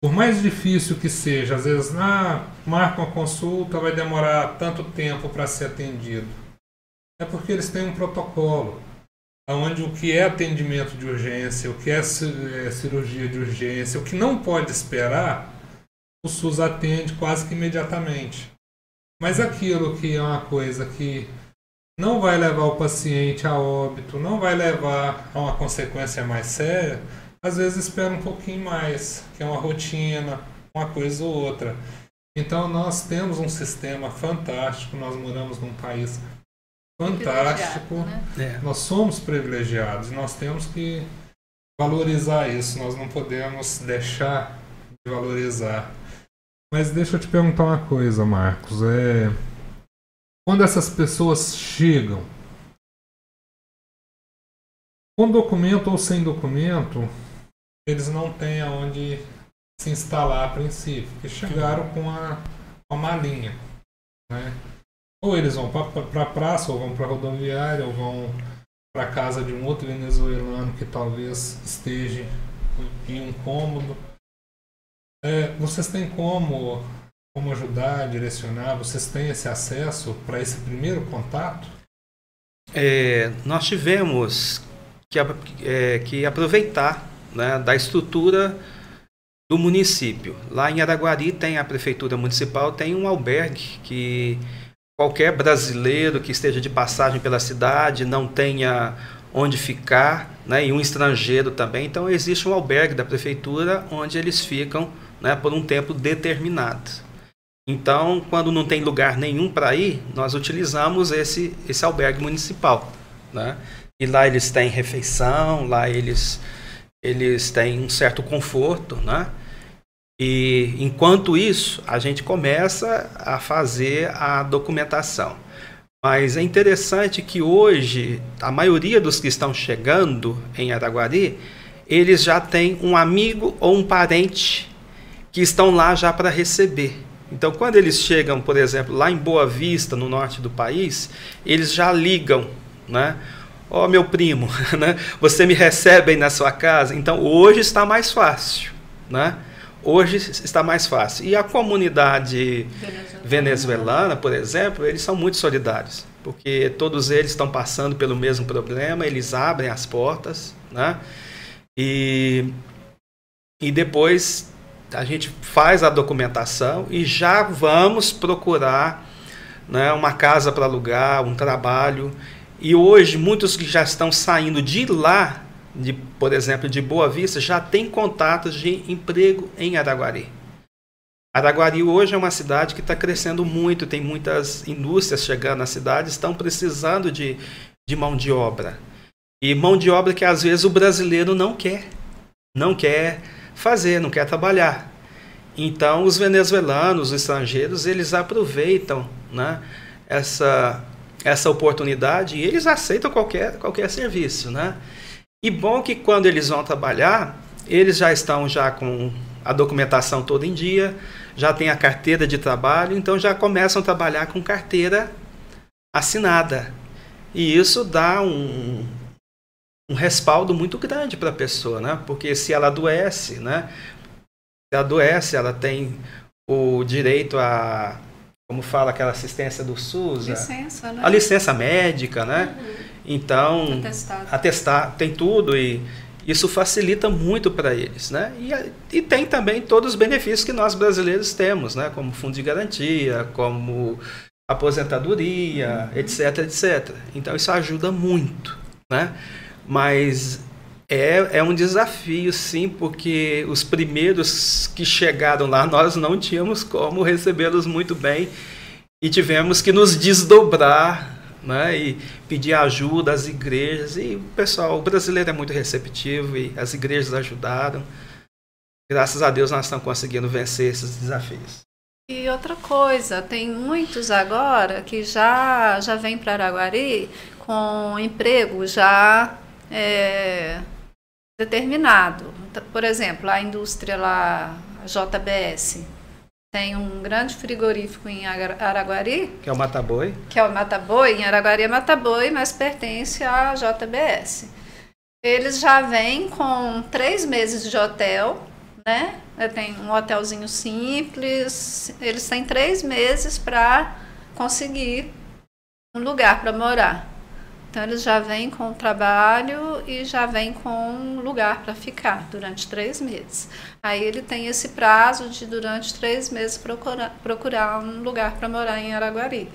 Por mais difícil que seja, às vezes, ah, marca uma consulta, vai demorar tanto tempo para ser atendido. É porque eles têm um protocolo, onde o que é atendimento de urgência, o que é, é cirurgia de urgência, o que não pode esperar, o SUS atende quase que imediatamente. Mas aquilo que é uma coisa que não vai levar o paciente a óbito, não vai levar a uma consequência mais séria, às vezes espera um pouquinho mais, que é uma rotina, uma coisa ou outra. Então nós temos um sistema fantástico, nós moramos num país fantástico, né? É. nós somos privilegiados, nós temos que valorizar isso, nós não podemos deixar de valorizar. Mas deixa eu te perguntar uma coisa, Marcos. É... Quando essas pessoas chegam, com documento ou sem documento, eles não têm aonde se instalar a princípio, porque chegaram com a, com a malinha. Né? Ou eles vão para pra praça, ou vão para a rodoviária, ou vão para casa de um outro venezuelano que talvez esteja em um cômodo é, vocês têm como, como ajudar, direcionar? Vocês têm esse acesso para esse primeiro contato? É, nós tivemos que, é, que aproveitar né, da estrutura do município. Lá em Araguari tem a prefeitura municipal, tem um albergue que qualquer brasileiro que esteja de passagem pela cidade, não tenha onde ficar, né, e um estrangeiro também. Então existe um albergue da prefeitura onde eles ficam né, por um tempo determinado. Então, quando não tem lugar nenhum para ir, nós utilizamos esse, esse albergue municipal. Né? E lá eles têm refeição, lá eles, eles têm um certo conforto. Né? E enquanto isso, a gente começa a fazer a documentação. Mas é interessante que hoje a maioria dos que estão chegando em Araguari, eles já têm um amigo ou um parente que estão lá já para receber. Então, quando eles chegam, por exemplo, lá em Boa Vista, no norte do país, eles já ligam, né? Ó, oh, meu primo, né? Você me recebe aí na sua casa? Então, hoje está mais fácil, né? Hoje está mais fácil. E a comunidade venezuelana. venezuelana, por exemplo, eles são muito solidários, porque todos eles estão passando pelo mesmo problema, eles abrem as portas, né? E, e depois a gente faz a documentação e já vamos procurar né, uma casa para alugar, um trabalho. E hoje, muitos que já estão saindo de lá, de, por exemplo, de Boa Vista, já têm contatos de emprego em Araguari. Araguari hoje é uma cidade que está crescendo muito, tem muitas indústrias chegando na cidade, estão precisando de, de mão de obra. E mão de obra que às vezes o brasileiro não quer. Não quer fazer, não quer trabalhar. Então, os venezuelanos, os estrangeiros, eles aproveitam né, essa, essa oportunidade e eles aceitam qualquer, qualquer serviço. Né? E bom que quando eles vão trabalhar, eles já estão já com a documentação toda em dia, já tem a carteira de trabalho, então já começam a trabalhar com carteira assinada. E isso dá um, um respaldo muito grande para a pessoa, né? Porque se ela adoece, né? Se ela adoece, ela tem o direito a, como fala aquela assistência do SUS, licença, a, né? a licença médica, né? Uhum. Então, atestado. atestar, tem tudo e isso facilita muito para eles, né? E, e tem também todos os benefícios que nós brasileiros temos, né? Como fundo de garantia, como aposentadoria, etc, etc. Então isso ajuda muito, né? Mas é, é um desafio, sim, porque os primeiros que chegaram lá, nós não tínhamos como recebê-los muito bem e tivemos que nos desdobrar né, e pedir ajuda às igrejas. E o pessoal, o brasileiro é muito receptivo e as igrejas ajudaram. Graças a Deus nós estamos conseguindo vencer esses desafios. E outra coisa, tem muitos agora que já, já vêm para Araguari com emprego já é, determinado. Por exemplo, a indústria lá, a JBS, tem um grande frigorífico em Araguari. Que é o Mataboi. Que é o Mataboi. Em Araguari é Mataboi, mas pertence à JBS. Eles já vêm com três meses de hotel, né? Tem um hotelzinho simples. Eles têm três meses para conseguir um lugar para morar. Então eles já vêm com o trabalho e já vêm com um lugar para ficar durante três meses. Aí ele tem esse prazo de durante três meses procurar, procurar um lugar para morar em Araguari.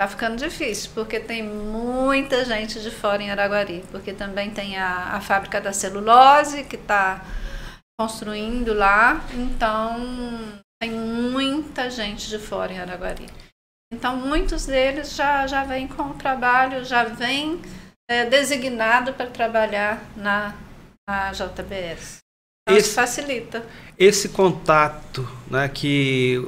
Está ficando difícil, porque tem muita gente de fora em Araguari, porque também tem a, a fábrica da celulose que está construindo lá, então tem muita gente de fora em Araguari. Então, muitos deles já, já vêm com o trabalho, já vêm é, designado para trabalhar na, na JBS. Então, esse, isso facilita. Esse contato né, que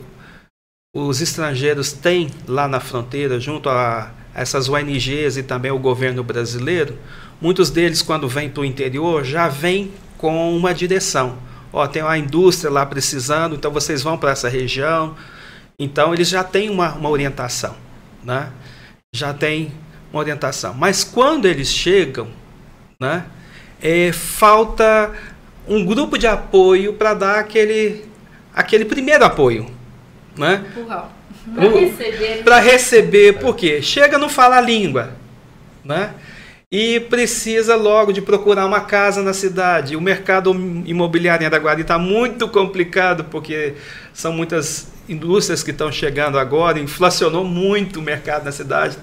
os estrangeiros têm lá na fronteira, junto a essas ONGs e também o governo brasileiro, muitos deles, quando vêm para o interior, já vêm com uma direção. Ó, tem uma indústria lá precisando, então vocês vão para essa região, então eles já têm uma, uma orientação, né? Já tem uma orientação. Mas quando eles chegam, né? É, falta um grupo de apoio para dar aquele, aquele primeiro apoio, né? Para receber. Para receber, porque chega não fala a língua, né? E precisa logo de procurar uma casa na cidade. O mercado imobiliário em Araguari está muito complicado porque são muitas indústrias que estão chegando agora, inflacionou muito o mercado na cidade.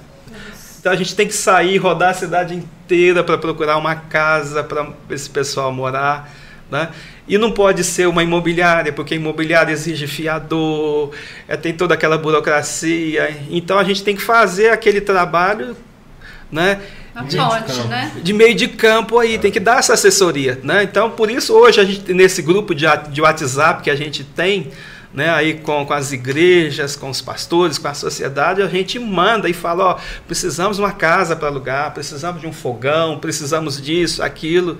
Então a gente tem que sair, rodar a cidade inteira para procurar uma casa para esse pessoal morar. Né? E não pode ser uma imobiliária, porque imobiliária exige fiador, é, tem toda aquela burocracia. Então a gente tem que fazer aquele trabalho né, de, ponte, né? de meio de campo aí, tem que dar essa assessoria. Né? Então, por isso, hoje, a gente, nesse grupo de, de WhatsApp que a gente tem, né, aí com, com as igrejas, com os pastores, com a sociedade, a gente manda e fala, ó, precisamos de uma casa para alugar, precisamos de um fogão, precisamos disso, aquilo.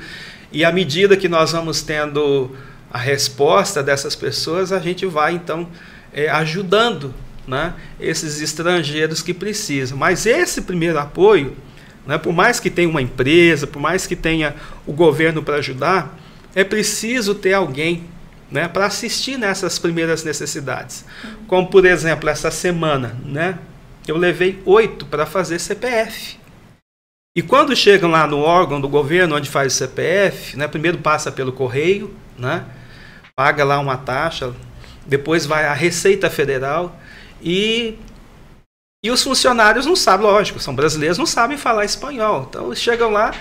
E à medida que nós vamos tendo a resposta dessas pessoas, a gente vai então é, ajudando né, esses estrangeiros que precisam. Mas esse primeiro apoio, né, por mais que tenha uma empresa, por mais que tenha o governo para ajudar, é preciso ter alguém né, para assistir nessas primeiras necessidades. Como, por exemplo, essa semana, né, eu levei oito para fazer CPF. E quando chegam lá no órgão do governo onde faz o CPF, né, primeiro passa pelo correio, né, paga lá uma taxa, depois vai à Receita Federal e e os funcionários não sabem, lógico, são brasileiros, não sabem falar espanhol. Então chegam lá,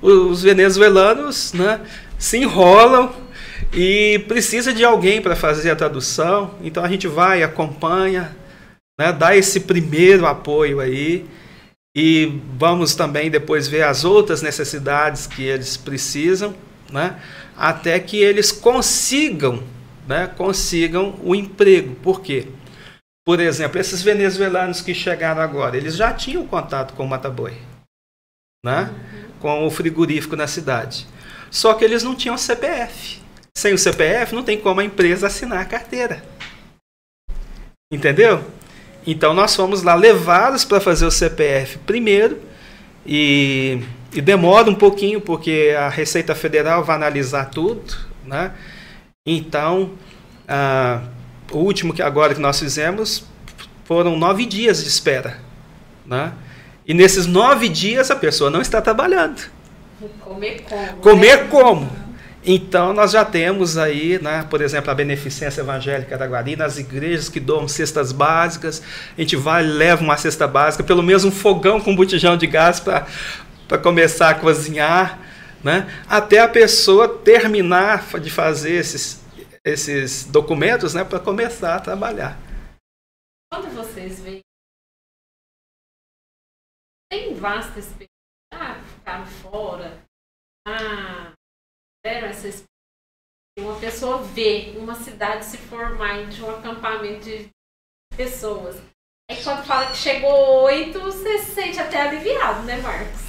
os venezuelanos né, se enrolam e precisa de alguém para fazer a tradução. Então a gente vai, acompanha, né, dá esse primeiro apoio aí. E vamos também depois ver as outras necessidades que eles precisam, né? até que eles consigam, né? consigam o emprego. Por quê? Por exemplo, esses venezuelanos que chegaram agora, eles já tinham contato com o Mataboi, né? com o frigorífico na cidade. Só que eles não tinham CPF. Sem o CPF, não tem como a empresa assinar a carteira. Entendeu? Então nós fomos lá levados para fazer o CPF primeiro e, e, demora um pouquinho porque a Receita Federal vai analisar tudo, né? Então o último que agora que nós fizemos foram nove dias de espera, né? E nesses nove dias a pessoa não está trabalhando. Comer como? Comer né? como? Então, nós já temos aí, né, por exemplo, a Beneficência Evangélica da Guari, nas igrejas que doam cestas básicas. A gente vai leva uma cesta básica, pelo menos um fogão com botijão de gás para começar a cozinhar, né, até a pessoa terminar de fazer esses, esses documentos né, para começar a trabalhar. Quando vocês veem, tem vasta experiência, ah, ficaram fora, ah, essa experiência. Uma pessoa vê uma cidade se formar de um acampamento de pessoas. Aí quando fala que chegou oito, você se sente até aliviado, né, Marcos?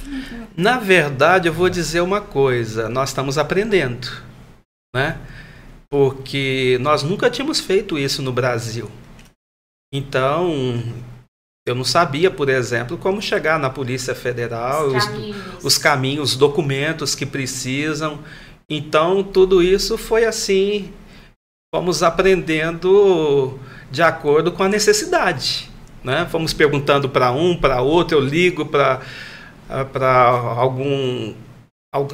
Na verdade, eu vou dizer uma coisa: nós estamos aprendendo, né? Porque nós nunca tínhamos feito isso no Brasil. Então, eu não sabia, por exemplo, como chegar na Polícia Federal, os, os caminhos, os, caminhos, os documentos que precisam. Então, tudo isso foi assim, fomos aprendendo de acordo com a necessidade. Né? Fomos perguntando para um, para outro, eu ligo para algum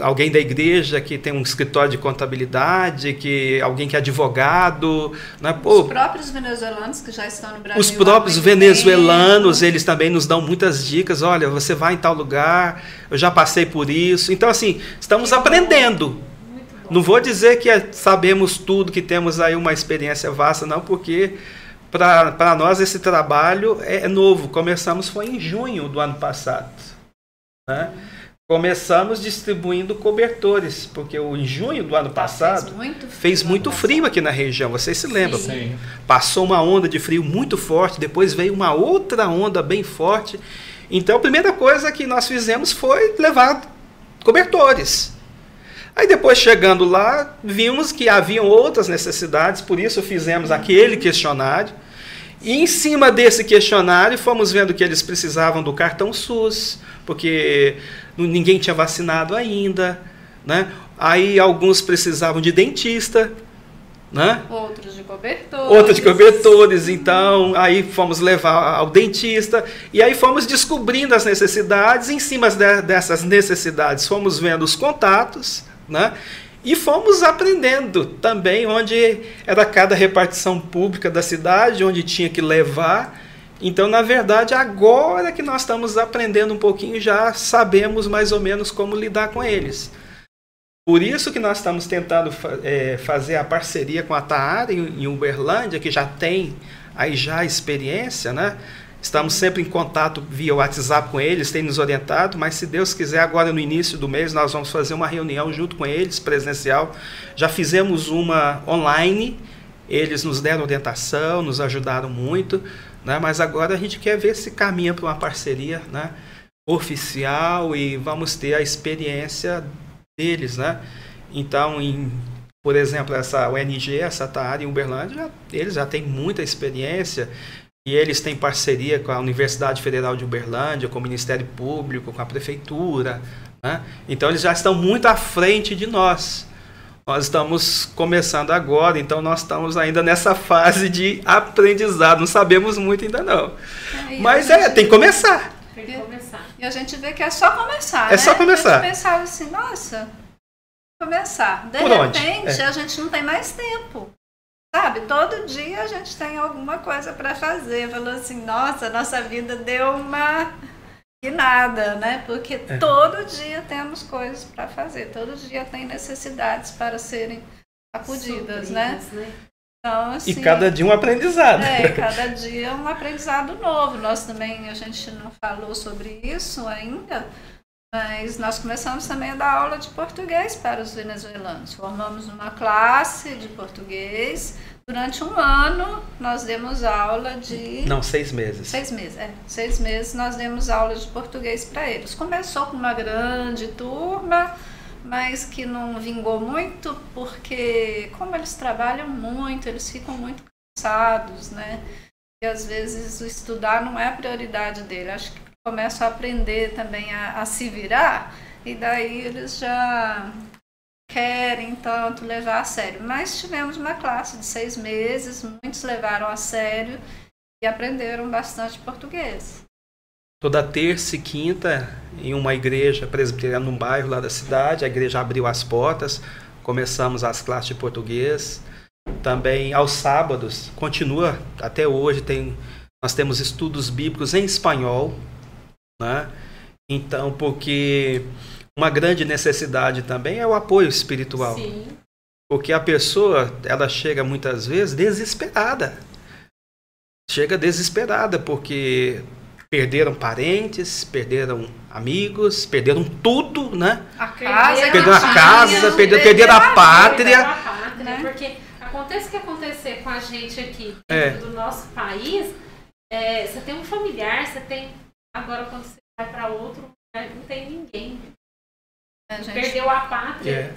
alguém da igreja que tem um escritório de contabilidade, que alguém que é advogado, né? Pô, os próprios venezuelanos que já estão no Brasil. Os próprios venezuelanos, tempo. eles também nos dão muitas dicas. Olha, você vai em tal lugar, eu já passei por isso. Então, assim, estamos aprendendo. Não vou dizer que é, sabemos tudo, que temos aí uma experiência vasta, não, porque para nós esse trabalho é, é, novo. Começamos foi em junho do ano passado. Né? Começamos distribuindo cobertores, porque o, em junho do ano tá, passado fez muito frio, fez muito frio aqui na região, vocês se lembram? Sim. Passou uma onda de frio muito forte, depois veio uma outra onda bem forte. Então a primeira coisa que nós fizemos foi levar cobertores. Aí depois chegando lá, vimos que haviam outras necessidades, por isso fizemos aquele questionário. E em cima desse questionário, fomos vendo que eles precisavam do cartão SUS, porque ninguém tinha vacinado ainda. Né? Aí alguns precisavam de dentista. Né? Outros de cobertores. Outros de cobertores, então, aí fomos levar ao dentista, e aí fomos descobrindo as necessidades, em cima dessas necessidades fomos vendo os contatos, né? E fomos aprendendo também onde era cada repartição pública da cidade, onde tinha que levar. Então, na verdade, agora que nós estamos aprendendo um pouquinho, já sabemos mais ou menos como lidar com eles. Por isso que nós estamos tentando é, fazer a parceria com a Taara em, Uberlândia, que já tem aí já experiência, né? Estamos sempre em contato via WhatsApp com eles, tem nos orientado, mas se Deus quiser, agora no início do mês, nós vamos fazer uma reunião junto com eles, presencial. Já fizemos uma online, eles nos deram orientação, nos ajudaram muito. Né? Mas agora a gente quer ver se caminha para uma parceria né? oficial e vamos ter a experiência deles. Né? Então, em, por exemplo, essa ONG, essa TAAR em Uberlândia, eles já têm muita experiência e eles têm parceria com a Universidade Federal de Uberlândia, com o Ministério Público, com a Prefeitura. Né? Então, eles já estão muito à frente de nós. Nós estamos começando agora, então nós estamos ainda nessa fase de aprendizado. Não sabemos muito ainda não. É, Mas é, tem que começar. Tem que começar. E a gente vê que é só começar. É né? só começar. A gente pensava assim, nossa, começar. De Por repente, é. a gente não tem mais tempo. Sabe, todo dia a gente tem alguma coisa para fazer. Falou assim, nossa, nossa vida deu uma e nada, né? Porque é. todo dia temos coisas para fazer, todo dia tem necessidades para serem acudidas, né? né? Então, assim, e cada dia um aprendizado. É, cada dia um aprendizado novo. Nós também, a gente não falou sobre isso ainda, mas nós começamos também a dar aula de português para os venezuelanos. Formamos uma classe de português Durante um ano, nós demos aula de. Não, seis meses. Seis meses, é. Seis meses nós demos aula de português para eles. Começou com uma grande turma, mas que não vingou muito, porque, como eles trabalham muito, eles ficam muito cansados, né? E às vezes o estudar não é a prioridade dele. Acho que começam a aprender também a, a se virar, e daí eles já querem tanto levar a sério. Mas tivemos uma classe de seis meses, muitos levaram a sério e aprenderam bastante português. Toda terça e quinta, em uma igreja presbiteriana num bairro lá da cidade, a igreja abriu as portas, começamos as classes de português. Também aos sábados, continua até hoje, tem, nós temos estudos bíblicos em espanhol, né? Então, porque uma grande necessidade também é o apoio espiritual. Sim. Porque a pessoa, ela chega muitas vezes desesperada. Chega desesperada porque perderam parentes, perderam amigos, perderam tudo, né? A casa, perderam a casa, perderam, perderam a pátria. A pátria né? Porque acontece o que acontecer com a gente aqui é. do nosso país, é, você tem um familiar, você tem agora quando você vai para outro, não tem ninguém. A gente... Perdeu a pátria. É.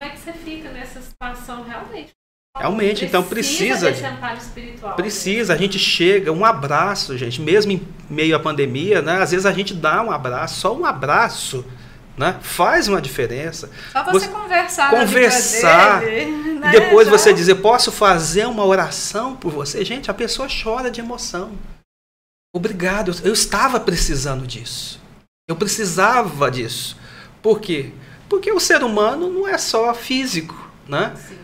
Como é que você fica nessa situação realmente? Realmente, então precisa. Desse amparo espiritual. Precisa, a gente chega, um abraço, gente, mesmo em meio à pandemia, né? Às vezes a gente dá um abraço, só um abraço, né? Faz uma diferença. Só você, você conversar. Conversar. Dele, né? E depois Já... você dizer, posso fazer uma oração por você? Gente, a pessoa chora de emoção. Obrigado, eu estava precisando disso. Eu precisava disso. Por quê? Porque o ser humano não é só físico, né? Sim.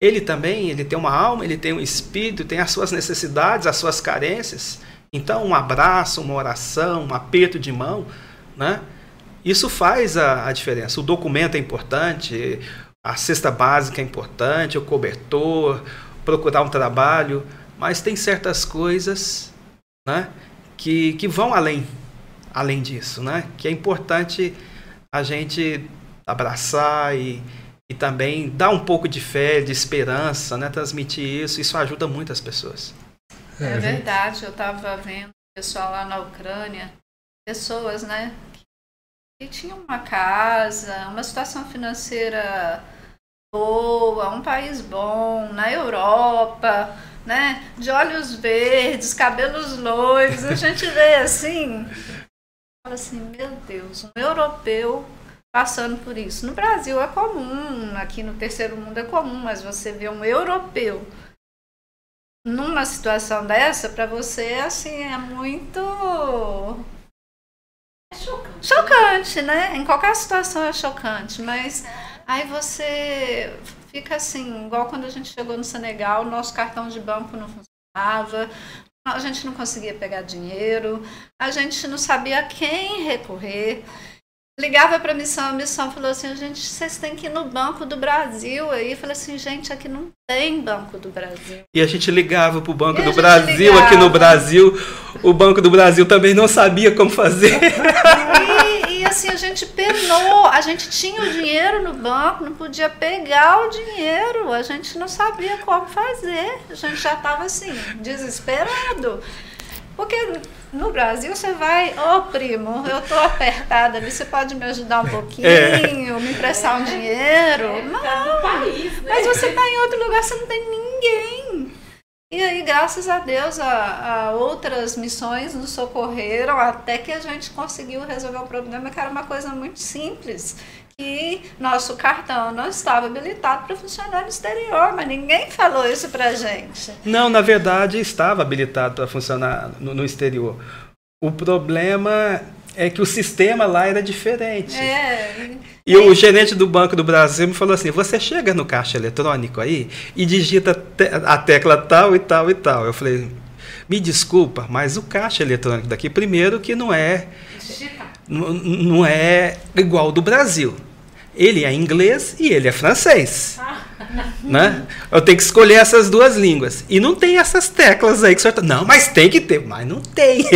Ele também, ele tem uma alma, ele tem um espírito, tem as suas necessidades, as suas carências. Então, um abraço, uma oração, um aperto de mão, né? Isso faz a, a diferença. O documento é importante, a cesta básica é importante, o cobertor, procurar um trabalho, mas tem certas coisas, né? Que, que vão além, além disso, né? Que é importante a gente abraçar e, e também dar um pouco de fé, de esperança, né? transmitir isso, isso ajuda muitas pessoas. É, é verdade, eu estava vendo o pessoal lá na Ucrânia, pessoas né, que tinham uma casa, uma situação financeira boa, um país bom, na Europa, né, de olhos verdes, cabelos loiros, a gente vê assim, fala assim, meu Deus, um europeu passando por isso. No Brasil é comum, aqui no terceiro mundo é comum, mas você vê um europeu numa situação dessa, para você, assim, é muito. É chocante. Chocante, né? Em qualquer situação é chocante, mas aí você fica assim, igual quando a gente chegou no Senegal, nosso cartão de banco não funcionava a gente não conseguia pegar dinheiro, a gente não sabia a quem recorrer. Ligava para a missão, a missão falou assim: gente, vocês têm que ir no Banco do Brasil. Aí falei assim: gente, aqui não tem Banco do Brasil. E a gente ligava para o Banco E do Brasil, ligava. aqui no Brasil. O Banco do Brasil também não sabia como fazer. Assim, a gente penou, a gente tinha o dinheiro no banco, não podia pegar o dinheiro, a gente não sabia como fazer, a gente já estava assim, desesperado. Porque no Brasil você vai, ô primo, eu tô apertada ali, você pode me ajudar um pouquinho, É. me emprestar um dinheiro? É, Não, cada país, né? mas você está em outro lugar, você não tem ninguém. E aí, graças a Deus, a, a outras missões nos socorreram até que a gente conseguiu resolver o problema, que era uma coisa muito simples. Que nosso cartão não estava habilitado para funcionar no exterior, mas ninguém falou isso pra gente. Não, na verdade estava habilitado para funcionar no, no exterior. O problema é que o sistema lá era diferente. É, E o gerente do Banco do Brasil me falou assim: você chega no caixa eletrônico aí e digita te- a tecla tal e tal e tal. Eu falei: me desculpa, mas o caixa eletrônico daqui, primeiro, que não é, Digital. não, não é igual ao do Brasil. Ele é inglês e ele é francês. Né? Eu tenho que escolher essas duas línguas. E não tem essas teclas aí que o senhor tá... Não, mas tem que ter. Mas não tem.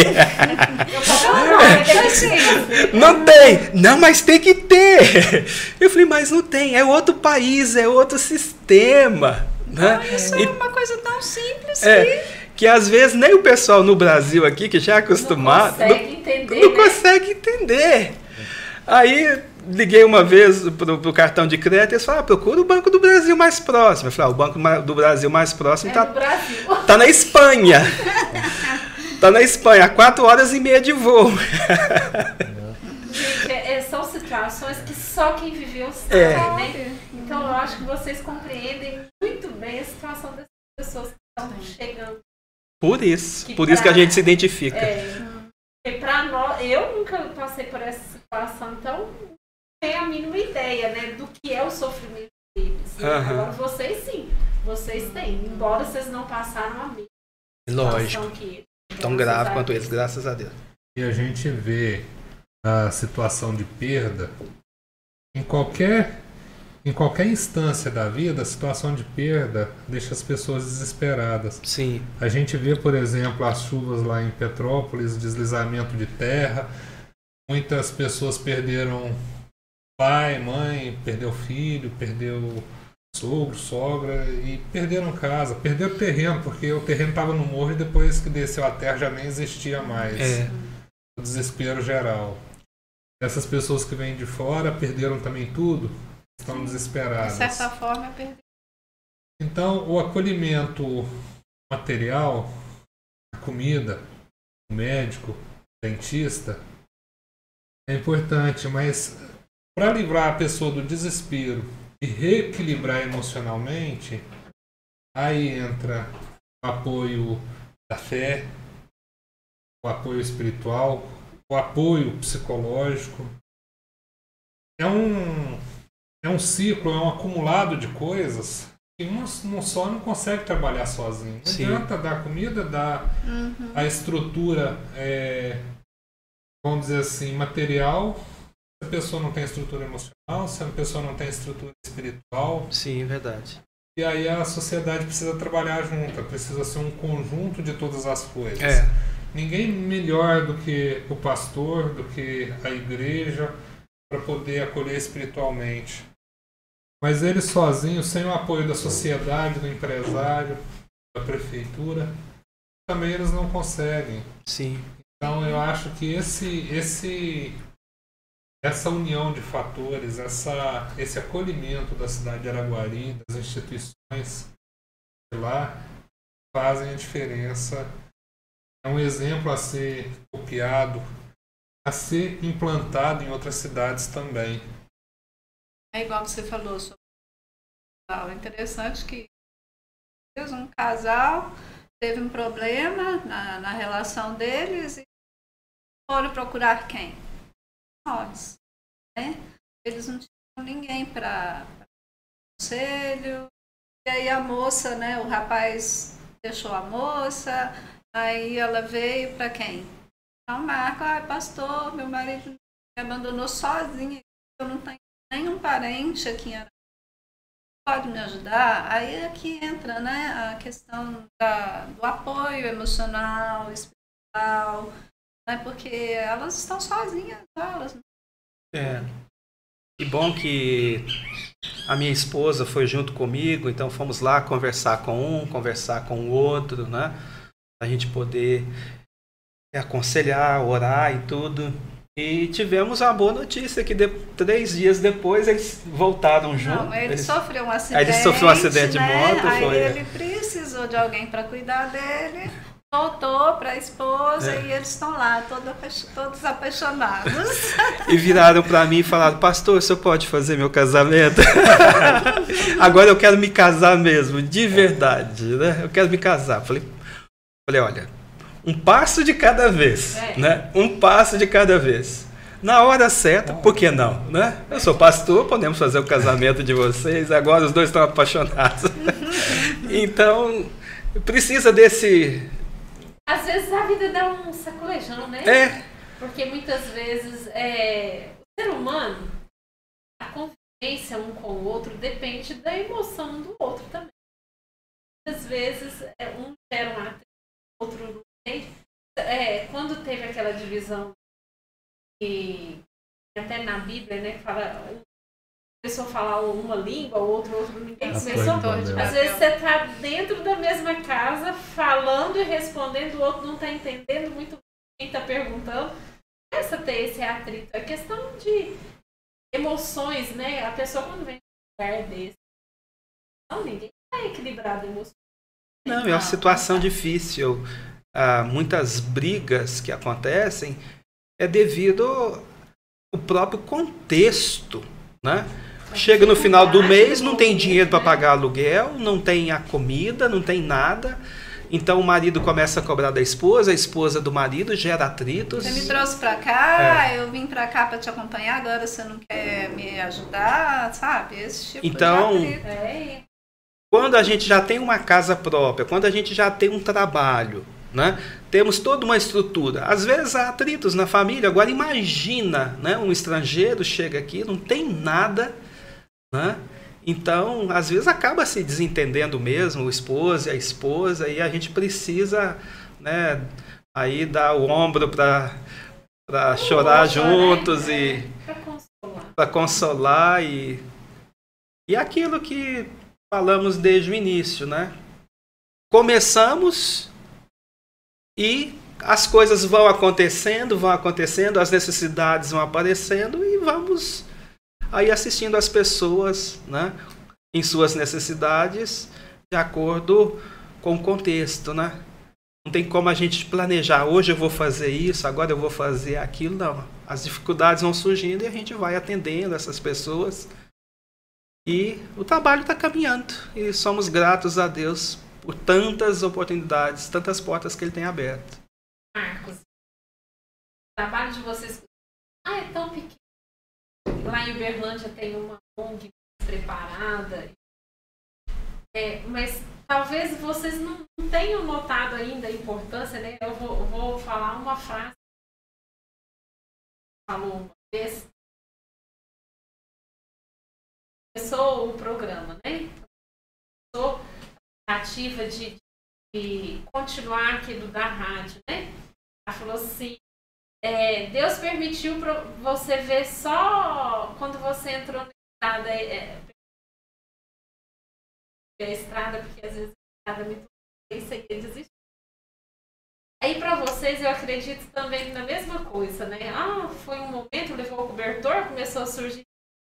Não, tem. Não! Não, mas tem que ter! Eu falei, mas não tem, é outro país, é outro sistema. Né? isso E- é uma coisa tão simples é, que que às vezes nem o pessoal no Brasil aqui, que já é acostumado, Não consegue entender, não né? consegue entender. Aí liguei uma vez pro, pro cartão de crédito e eles falaram, ah, procura o Banco do Brasil mais próximo. Eu falei, ah, o Banco do Brasil mais próximo É tá, tá na Espanha. tá na Espanha, a quatro horas e meia de voo. Gente, é- é- são situações que só quem viveu sabe, É. né? Então eu acho que vocês compreendem muito bem a situação dessas pessoas que estão chegando. Por isso, Que por isso que a pra- gente se identifica. É, porque pra nós, eu nunca passei por essa situação, então não tenho a mínima ideia, né, do que é o sofrimento deles. né? Aham. Agora vocês sim, vocês têm, embora vocês não passaram a mesma Lógico. situação que eles. Tão grave quanto eles, graças a Deus. E a gente vê a situação de perda em qualquer em qualquer instância da vida, a situação de perda deixa as pessoas desesperadas. Sim, A gente vê, por exemplo, as chuvas lá em Petrópolis, deslizamento de terra. Muitas pessoas perderam pai, mãe, perdeu filho, perdeu sogro, sogra e perderam casa, perderam terreno, porque o terreno estava no morro e depois que desceu a terra já nem existia mais. é, O desespero geral. Essas pessoas que vêm de fora perderam também tudo, estão de desesperadas. certa forma perdi. Então, o acolhimento material, a comida, o médico, o dentista, é importante, mas para livrar a pessoa do desespero e reequilibrar emocionalmente, aí entra o apoio da fé, o apoio espiritual, o apoio psicológico. É um, é um ciclo, é um acumulado de coisas que um não só não consegue trabalhar sozinho. Não Sim. adianta dar comida, dar Uhum. a estrutura, é, vamos dizer assim, material. A pessoa não tem estrutura emocional, se a pessoa não tem estrutura espiritual, sim, verdade. e aí a sociedade precisa trabalhar junta, precisa ser um conjunto de todas as coisas. É, Ninguém melhor do que o pastor, do que a igreja, para poder acolher espiritualmente. Mas eles sozinhos, sem o apoio da sociedade, do empresário, da prefeitura, também eles não conseguem. sim, Então eu acho que esse, esse, essa união de fatores, essa, esse acolhimento da cidade de Araguari, das instituições de lá, fazem a diferença. É um exemplo a ser copiado, a ser implantado em outras cidades também. É igual você falou sobre o. É interessante que um casal teve um problema na, na relação deles e foram procurar quem? Nós. Né? Eles não tinham ninguém para conselho. E aí a moça, né, o rapaz deixou a moça, aí ela veio para quem? Então, Marco, ah, pastor, meu marido me abandonou sozinha, eu não tenho nenhum parente aqui em pode me ajudar? Aí aqui entra né, a questão da, do apoio emocional, espiritual, né, porque elas estão sozinhas, elas. É. Que bom que a minha esposa foi junto comigo, então fomos lá conversar com um, conversar com o outro, né? A gente poder aconselhar, orar e tudo. E tivemos a boa notícia que de, três dias depois eles voltaram juntos. Não, ele eles, sofreu um acidente. Ele sofreu um acidente né? de moto. Aí foi. ele precisou de alguém para cuidar dele. Voltou para a esposa é. e eles estão lá, todos, todos apaixonados. E viraram para mim e falaram: Pastor, o senhor pode fazer meu casamento? Agora eu quero me casar mesmo, de verdade. Né? Eu quero me casar. Falei, falei olha, um passo de cada vez, é. né? Um passo de cada vez. Na hora certa, por que não, né? Eu sou pastor, podemos fazer o casamento de vocês. Agora os dois estão apaixonados. então, precisa desse Às vezes a vida dá um sacolejão, né? É. Porque muitas vezes é, o ser humano, a convivência um com o outro depende da emoção do outro também. Muitas vezes é, um gera um atrito, outro não é, quando teve aquela divisão que até na Bíblia, né, que fala pessoa falar uma língua, o outro, outro ninguém começou. Às vezes você está dentro da mesma casa, falando e respondendo, o outro não está entendendo muito quem está perguntando. Essa ter esse atrito. É questão de emoções, né? A pessoa quando vem um lugar desse, não, ninguém está equilibrado emocionalmente. Não, é uma situação difícil ah, muitas brigas que acontecem é devido ao próprio contexto, né? Chega no final do mês, não tem dinheiro para pagar aluguel, não tem a comida, não tem nada. Então o marido começa a cobrar da esposa, a esposa do marido gera atritos. Você me trouxe para cá, é. eu vim para cá para te acompanhar, agora você não quer me ajudar, sabe? Esse tipo então, de atrito. É. Quando a gente já tem uma casa própria, quando a gente já tem um trabalho, né? Temos toda uma estrutura. Às vezes há atritos na família. Agora imagina, né? um estrangeiro chega aqui, não tem nada, né? Então, às vezes acaba se desentendendo mesmo, o esposo e a esposa, e a gente precisa, né, aí dar o ombro para chorar juntos né? e para consolar. consolar e e aquilo que falamos desde o início, né? Começamos e as coisas vão acontecendo, vão acontecendo, as necessidades vão aparecendo e vamos aí assistindo as pessoas, né, em suas necessidades de acordo com o contexto, né? Não tem como a gente planejar, hoje eu vou fazer isso, agora eu vou fazer aquilo, não. As dificuldades vão surgindo e a gente vai atendendo essas pessoas. E o trabalho está caminhando e somos gratos a Deus por tantas oportunidades, tantas portas que ele tem aberto. Marcos, o trabalho de vocês ah, é tão pequeno. Lá em Uberlândia tem uma ONG preparada. É, mas talvez vocês não, tenham notado ainda a importância, né? Eu vou, vou falar uma frase. Falou uma vez. Começou o programa, né? Começou ativa de, de continuar aquilo da rádio, né? Ela falou assim, é, Deus permitiu para você ver só quando você entrou na estrada, é, é, a estrada, porque às vezes a estrada me pensei que desistir. Aí para vocês eu acredito também na mesma coisa, né? Ah, foi um momento, levou o cobertor, começou a surgir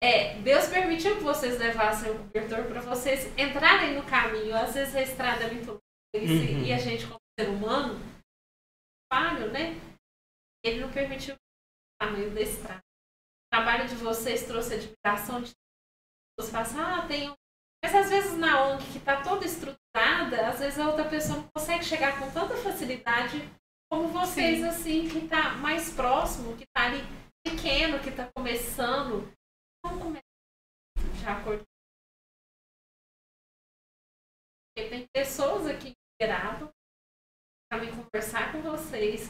é, Deus permitiu que vocês levassem o cobertor para vocês entrarem no caminho. Às vezes a estrada é muito longa uhum. e a gente, como ser humano, falho, né? Ele não permitiu o caminho da estrada. O trabalho de vocês trouxe admiração de pessoas falam assim, ah, tem Mas às vezes na ONG que está toda estruturada, às vezes a outra pessoa não consegue chegar com tanta facilidade como vocês, Sim. assim, que está mais próximo, que está ali pequeno, que está começando Vamos começar de acordo. Porque tem pessoas aqui liberado para me conversar com vocês.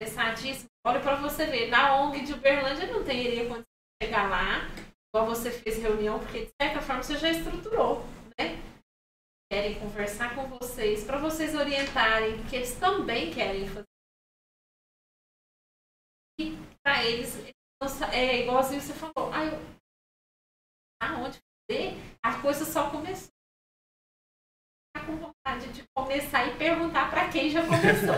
Interessadíssimo. Olha para você ver, na ONG de Uberlândia não teria quando chegar lá, igual você fez reunião, porque de certa forma você já estruturou, né? Querem conversar com vocês, para vocês orientarem, porque eles também querem fazer. E para eles, é igualzinho você falou, ah, aonde fazer? A coisa só começou com vontade de começar e perguntar para quem já começou.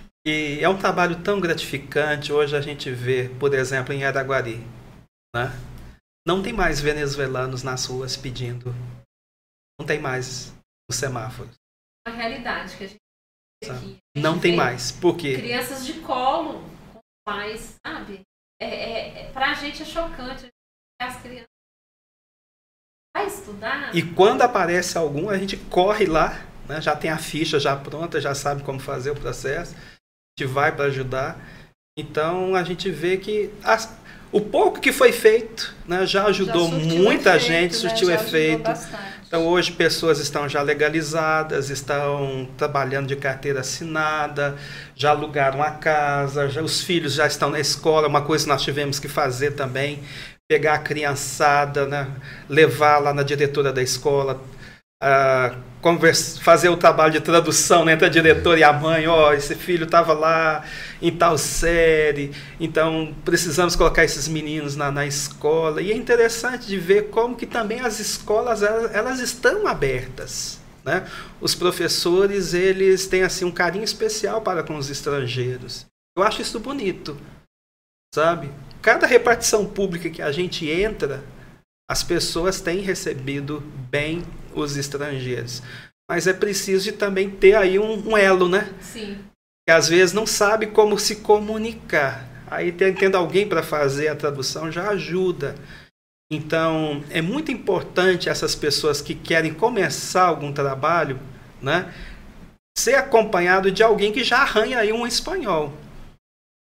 e é um trabalho tão gratificante. Hoje a gente vê, por exemplo, em Araguari, né? não tem mais venezuelanos nas ruas pedindo. Não tem mais os semáforos. A realidade que a gente vê aqui. Não tem mais. Por quê? Crianças de colo com pais, sabe? É, é, é, pra gente é chocante. As crianças Vai estudar? E quando aparece algum, a gente corre lá, né? já tem a ficha já pronta, já sabe como fazer o processo, gente vai para ajudar. Então a gente vê que as, o pouco que foi feito né, já ajudou já muita efeito, gente, né? surtiu efeito. Então hoje pessoas estão já legalizadas, estão trabalhando de carteira assinada, já alugaram a casa, já, os filhos já estão na escola, uma coisa que nós tivemos que fazer também pegar a criançada, né, levar lá na diretora da escola, uh, conversa, fazer o trabalho de tradução né, entre a diretora e a mãe, ó, oh, esse filho estava lá em tal série, então precisamos colocar esses meninos na, na escola. E é interessante de ver como que também as escolas elas, elas estão abertas. Né? Os professores eles têm assim um carinho especial para com os estrangeiros. Eu acho isso bonito, sabe? cada repartição pública que a gente entra, as pessoas têm recebido bem os estrangeiros. Mas é preciso também ter aí um, um elo, né? Sim. Que às vezes não sabe como se comunicar. Aí tendo alguém para fazer a tradução já ajuda. Então, é muito importante essas pessoas que querem começar algum trabalho, né, ser acompanhado de alguém que já arranha aí um espanhol.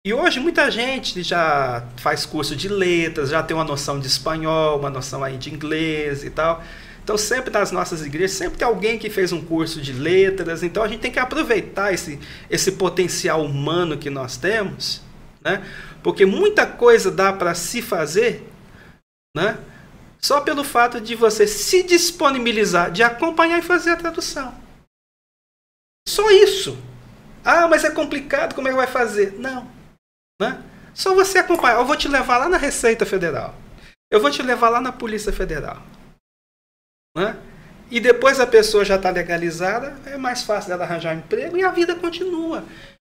E hoje muita gente já faz curso de letras, já tem uma noção de espanhol, uma noção aí de inglês e tal. Então sempre nas nossas igrejas, sempre tem alguém que fez um curso de letras. Então a gente tem que aproveitar esse, esse potencial humano que nós temos, né? Porque muita coisa dá para se fazer, né? Só pelo fato de você se disponibilizar, de acompanhar e fazer a tradução. Só isso. Ah, mas é complicado, como é que vai fazer? Não. Né? Só você acompanhar. Eu vou te levar lá na Receita Federal. Eu vou te levar lá na Polícia Federal. Né? E depois a pessoa já está legalizada, é mais fácil dela arranjar um emprego e a vida continua.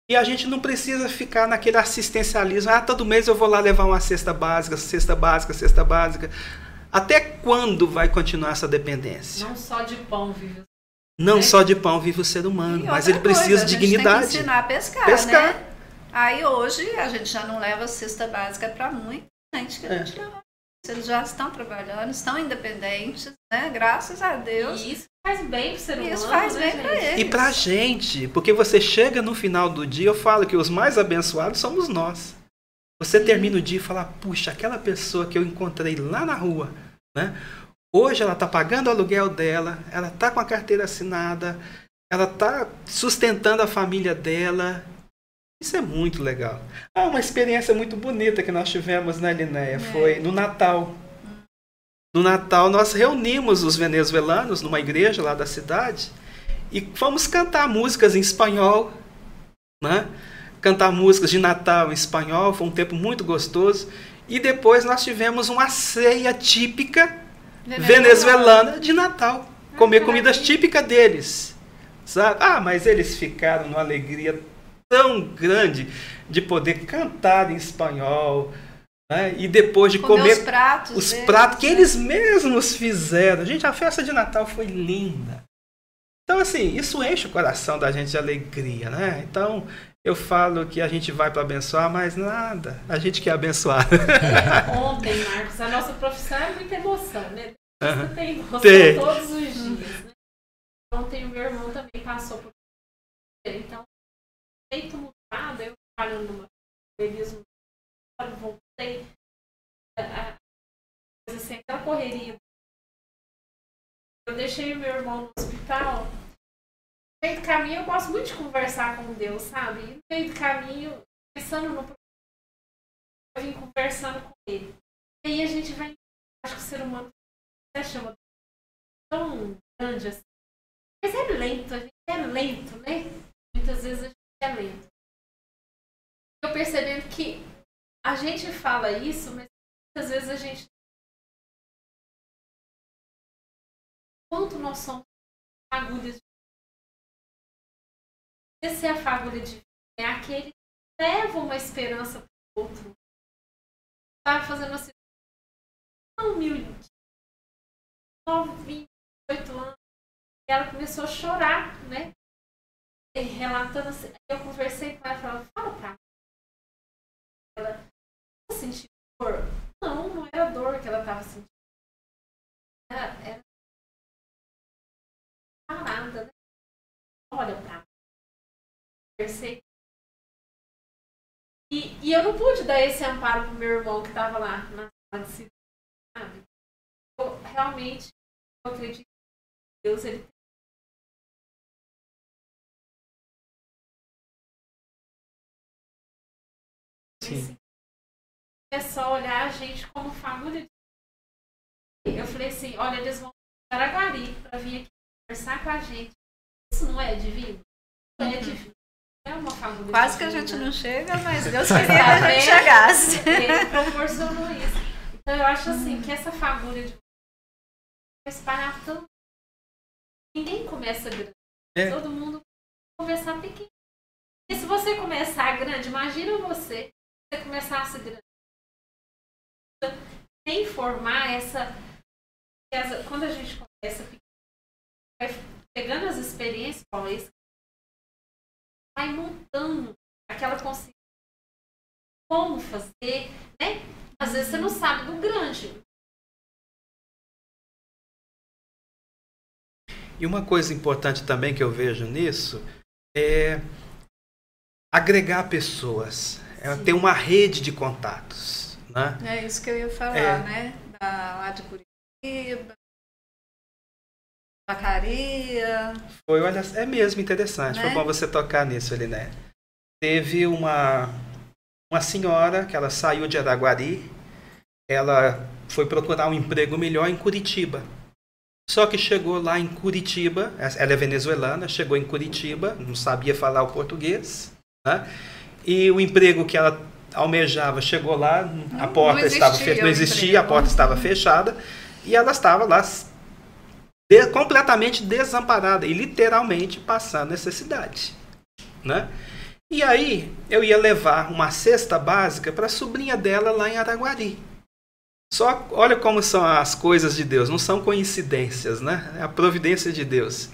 E a gente não precisa ficar naquele assistencialismo. Ah, todo mês eu vou lá levar uma cesta básica, cesta básica, cesta básica. Até quando vai continuar essa dependência? Não só de pão vive Não né? só de pão vive o ser humano, mas ele precisa de dignidade. Tem que ensinar a pescar, pescar. Né? Aí hoje a gente já não leva cesta básica para muita gente que a gente é. leva. Eles já estão trabalhando, estão independentes, né? Graças a Deus. E isso faz bem pro ser humano. Isso faz né, bem para eles. E pra gente, porque você chega no final do dia, eu falo que os mais abençoados somos nós. Você termina o dia e fala, puxa, aquela pessoa que eu encontrei lá na rua, né? Hoje ela está pagando o aluguel dela, ela está com a carteira assinada, ela está sustentando a família dela, isso é muito legal. Ah, uma experiência muito bonita que nós tivemos na né, Linéia é. foi no Natal. No Natal nós reunimos os venezuelanos numa igreja lá da cidade e fomos cantar músicas em espanhol, né? Cantar músicas de Natal em espanhol, foi um tempo muito gostoso. E depois nós tivemos uma ceia típica venezuelana de Natal, ah, comer comidas típicas deles. Sabe? Ah, mas eles ficaram numa alegria tão grande de poder cantar em espanhol. Né? E depois de comer, comer os pratos, os pratos que né? eles mesmos fizeram. Gente, a festa de Natal foi linda. Então, assim, isso enche o coração da gente de alegria, né? Então, eu falo que a gente vai para abençoar, mas nada. A gente quer abençoar. Ontem, Marcos, a nossa profissão é muita emoção, né? Você tem emoção tem. todos os dias, né? Ontem o meu irmão também passou por então feito mudado, eu trabalhando numa realismo, voltei, a, assim, aquela correria. Eu deixei meu irmão no hospital No meio do caminho, eu gosto muito de conversar com Deus, sabe? E no meio do caminho, pensando no eu vim conversando com ele. E aí a gente vai. Acho que o ser humano até chama tão grande assim. Mas é lento, é lento, né? Muitas vezes a lento. Eu percebendo que a gente fala isso, mas muitas vezes a gente. Quanto nós somos agulhas de. Esse é a fagulha de é aquele que leva uma esperança para o outro. Estava fazendo assim, humilde, 28 anos, e ela começou a chorar, né? Relatando assim, eu conversei com ela e falava, fala pra mim. Ela sentiu dor? Não, não era dor que ela estava sentindo. Era, era parada, né? Olha pra mim. Conversei. E, e eu não pude dar esse amparo pro meu irmão que estava lá na sala de cidade, Eu realmente eu acredito que Deus ele Sim. É só olhar a gente como família. Eu falei assim, olha, eles vão para Araguari para vir aqui conversar com a gente. Isso não é divino? Não é divino. É uma família Quase que a gente não chega, mas Deus queria que a gente chegasse. Ele proporcionou isso. Então eu acho assim que essa fagulha de espalhar tanto. Ninguém começa grande. É. Todo mundo começar pequeno. E se você começar grande, imagina você, você começasse grande. Sem formar essa. Quando a gente começa vai pegando as experiências, vai montando aquela consciência como fazer, né? Às vezes você não sabe do grande. E uma coisa importante também que eu vejo nisso é agregar pessoas, é Sim. ter uma rede de contatos. Né? É isso que eu ia falar, É. né? Da, lá de Curitiba, Vacaria. Foi, olha, é mesmo interessante, Né? foi bom você tocar nisso, Eliné. Teve uma, uma senhora que ela saiu de Araguari, ela foi procurar um emprego melhor em Curitiba. Só que chegou lá em Curitiba, ela é venezuelana, chegou em Curitiba, não sabia falar o português, né? E o emprego que ela almejava chegou lá, a Não- porta não estava fechada, não existia, emprego. a porta estava fechada, e ela estava lá de- completamente desamparada e literalmente passando necessidade, né? E aí eu ia levar uma cesta básica para a sobrinha dela lá em Araguari. Só olha como são as coisas de Deus, não são coincidências, né? É a providência de Deus.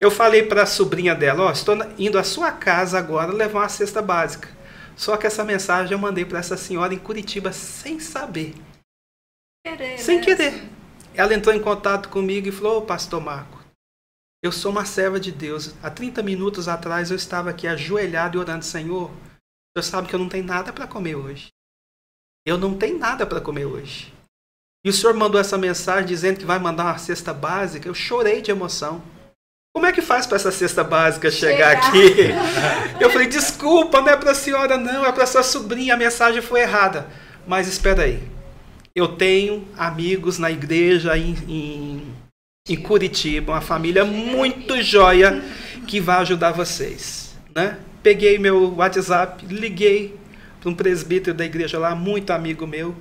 Eu falei para a sobrinha dela, ó, estou na- indo à sua casa agora levar uma cesta básica. Só que essa mensagem eu mandei para essa senhora em Curitiba sem saber, Querer, sem né? querer. Ela entrou em contato comigo e falou: Ô, Pastor Marco, eu sou uma serva de Deus. Há 30 minutos atrás eu estava aqui ajoelhado e orando: Senhor, eu sabe que eu não tenho nada para comer hoje. Eu não tenho nada para comer hoje. E o senhor mandou essa mensagem dizendo que vai mandar uma cesta básica. Eu chorei de emoção. Como é que faz para essa cesta básica chegar, Chegar. aqui? Eu falei: Desculpa, não é para a senhora, não, é para sua sobrinha. A mensagem foi errada. Mas espera aí. Eu tenho amigos na igreja em, em, em Curitiba, uma família muito joia que vai ajudar vocês. Né? Peguei meu WhatsApp, liguei para um presbítero da igreja lá, muito amigo meu.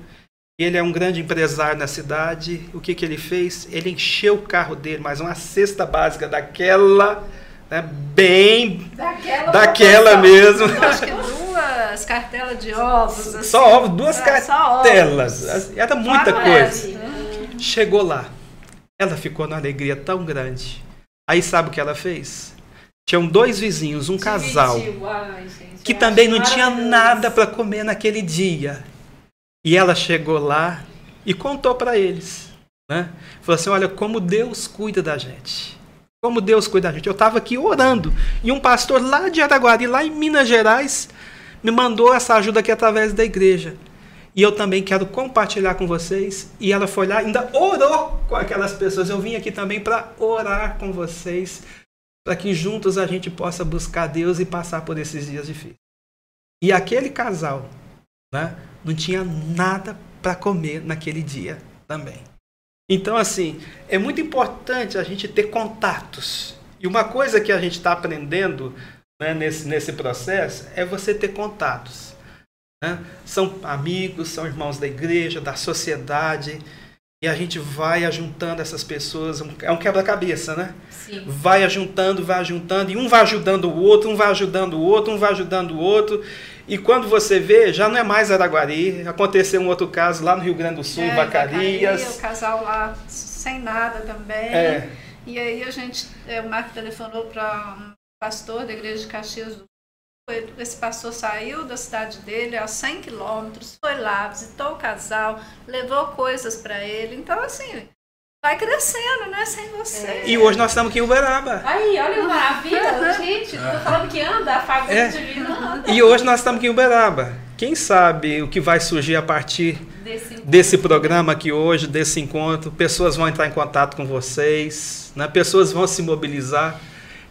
Ele é um grande empresário na cidade. O que, que ele fez? Ele encheu o carro dele, mas uma cesta básica daquela, né, bem Daquela, daquela mesmo. Eu acho que duas cartelas de ovos. assim. Só ovos, duas só ovos. cartelas. Era muita coisa. Maravilha. Chegou lá. Ela ficou numa alegria tão grande. Aí sabe o que ela fez? Tinham dois vizinhos, um casal, Dividiu. Ai, gente, que também não tinha nada para comer naquele dia. E ela chegou lá e contou para eles, né? Falou assim: "Olha como Deus cuida da gente. Como Deus cuida da gente. Eu estava aqui orando e um pastor lá de Araguari, lá em Minas Gerais, me mandou essa ajuda aqui através da igreja. E eu também quero compartilhar com vocês. E ela foi lá, ainda orou com aquelas pessoas. Eu vim aqui também para orar com vocês, para que juntos a gente possa buscar Deus e passar por esses dias difíceis. E aquele casal né, não tinha nada para comer naquele dia também. Então, assim, é muito importante a gente ter contatos. E uma coisa que a gente está aprendendo né, nesse, nesse processo é você ter contatos. Né? São amigos, são irmãos da igreja, da sociedade. E a gente vai ajuntando essas pessoas, é um quebra-cabeça, né? Sim. Vai ajuntando, vai ajuntando, e um vai ajudando o outro, um vai ajudando o outro, um vai ajudando o outro. E quando você vê, já não é mais Araguari. Aconteceu um outro caso lá no Rio Grande do Sul, em É, Vacarias. Vacaria, o casal lá sem nada também. É. E aí a gente, é, o Marco telefonou para um pastor da igreja de Caxias do. Esse pastor saiu da cidade dele a 100 quilômetros, foi lá, visitou o casal, levou coisas para ele. Então, assim, vai crescendo, né? Sem você. E hoje nós estamos aqui em Uberaba. Aí, olha que maravilha. Gente, tô falando que anda, a fábrica É. divina anda E hoje nós estamos aqui em Uberaba. Quem sabe o que vai surgir a partir desse desse programa aqui hoje, desse encontro? Pessoas vão entrar em contato com vocês, né? pessoas vão se mobilizar.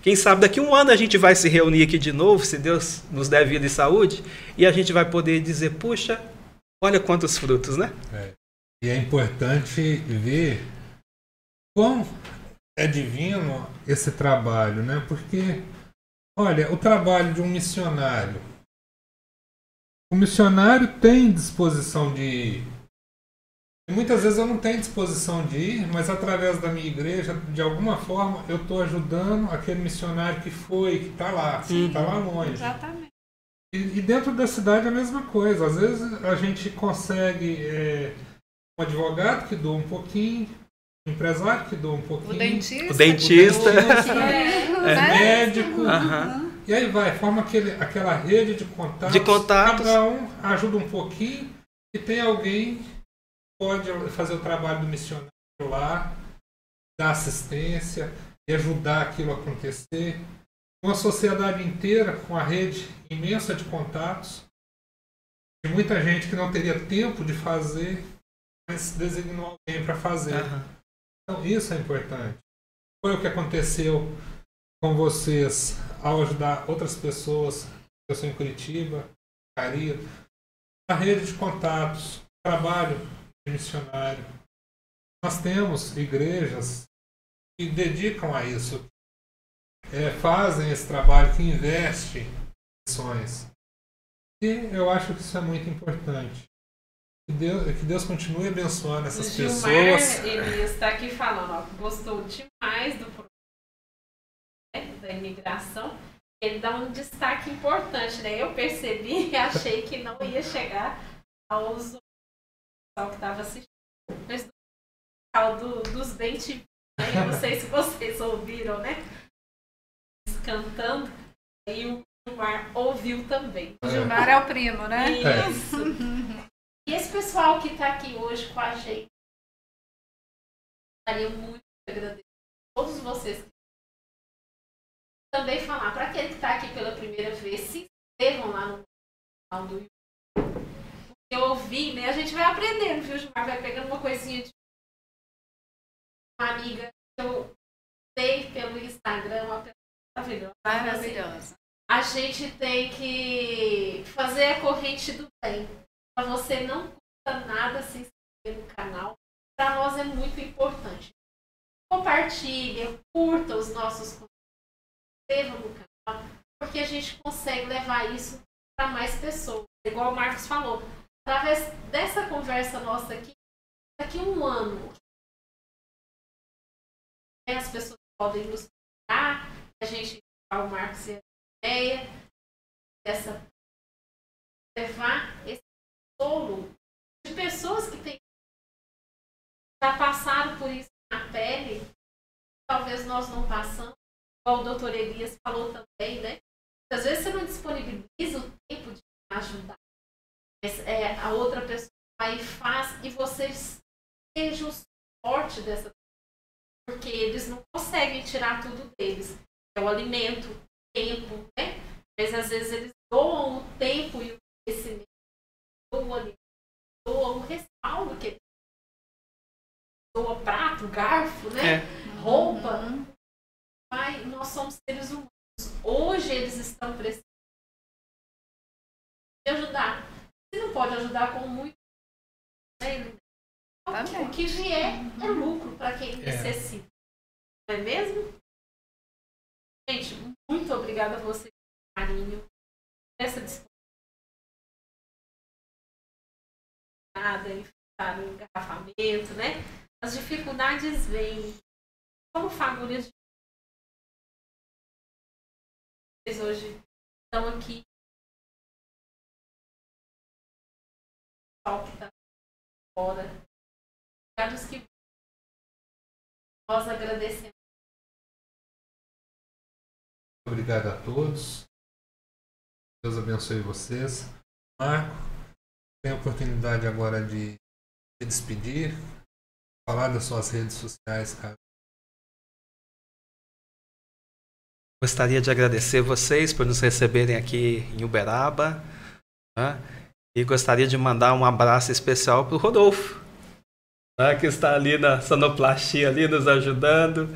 Quem sabe daqui a um ano a gente vai se reunir aqui de novo, se Deus nos der vida e saúde, e a gente vai poder dizer: puxa, olha quantos frutos, né? E é importante ver quão é divino esse trabalho, né? Porque, olha, o trabalho de um missionário. O missionário tem disposição de muitas vezes eu não tenho disposição de ir, mas através da minha igreja, de alguma forma, eu estou ajudando aquele missionário que foi, que está lá, que está lá longe. Exatamente. E, e dentro da cidade é a mesma coisa. Às vezes a gente consegue é, um advogado que doa um pouquinho, um empresário que doa um pouquinho, O dentista. O dentista. É. o médico. Aham. E aí vai, forma aquele, aquela rede de contatos. De contatos. Cada um ajuda um pouquinho e tem alguém pode fazer o trabalho do missionário lá, dar assistência e ajudar aquilo a acontecer. Uma sociedade inteira com a rede imensa de contatos. E muita gente que não teria tempo de fazer, mas designou alguém para fazer. Aham. Então, isso é importante. Foi o que aconteceu com vocês ao ajudar outras pessoas, eu sou em Curitiba, Caria, a rede de contatos, trabalho de missionário. Nós temos igrejas que dedicam a isso, é, fazem esse trabalho, que investem em missões. E eu acho que isso é muito importante. Que Deus, que Deus continue abençoando essas o Gilmar pessoas. Elias está aqui falando, ó, gostou demais do programa né, da imigração. Ele dá um destaque importante, né? Eu percebi e achei que não ia chegar aos pessoal que estava assistindo. Mas do, tal do, dos dentes, né? não sei se vocês ouviram, né? Cantando. E o Gilmar ouviu também. O Gilmar é o primo, né? Isso. E esse pessoal que está aqui hoje com a gente, gostaria muito de agradecer a todos vocês. Também falar para aquele que está aqui pela primeira vez, se inscrevam lá no canal do YouTube. Eu ouvi, né? A gente vai aprendendo, viu, Gilmar? Vai pegando uma coisinha de uma amiga que eu sei pelo Instagram, uma pessoa maravilhosa. Maravilhosa. a gente tem que fazer a corrente do bem. Para você não custa nada se inscrever no canal. Para nós é muito importante. Compartilhe, curta os nossos conteúdos, inscreva no canal, porque a gente consegue levar isso para mais pessoas. Igual o Marcos falou, através dessa conversa nossa aqui, daqui um ano, né, as pessoas podem nos procurar, a gente, o Marcos e a ideia dessa levar esse solo de pessoas que têm já passaram por isso na pele, talvez nós não passamos, igual o doutor Elias falou também, né? Às vezes você não disponibiliza o tempo de ajudar, é, a outra pessoa vai e faz e você seja o suporte dessa pessoa, porque eles não conseguem tirar tudo deles. É o alimento, o tempo, né? Mas às vezes eles doam o tempo e o conhecimento, doam o alimento, doam o respaldo que eles doam prato, garfo, né? É. Roupa. Uhum. Mas nós somos seres humanos. Hoje eles estão precisando de ajudar você não pode ajudar com muito. O que vier é lucro para quem é. necessita. É. Não é mesmo? Gente, muito obrigada a vocês, carinho, essa disponibilidade. enfrentar o engarrafamento, né? As dificuldades vêm. Como famílias vocês hoje estão aqui O que está fora. Obrigados que nós agradecemos. Obrigado a todos. Deus abençoe vocês. Marco, tem a oportunidade agora de se despedir, falar das suas redes sociais, cara. Gostaria de agradecer vocês por nos receberem aqui em Uberaba. Né? E gostaria de mandar um abraço especial para o Rodolfo, né? que está ali na sonoplastia, ali nos ajudando.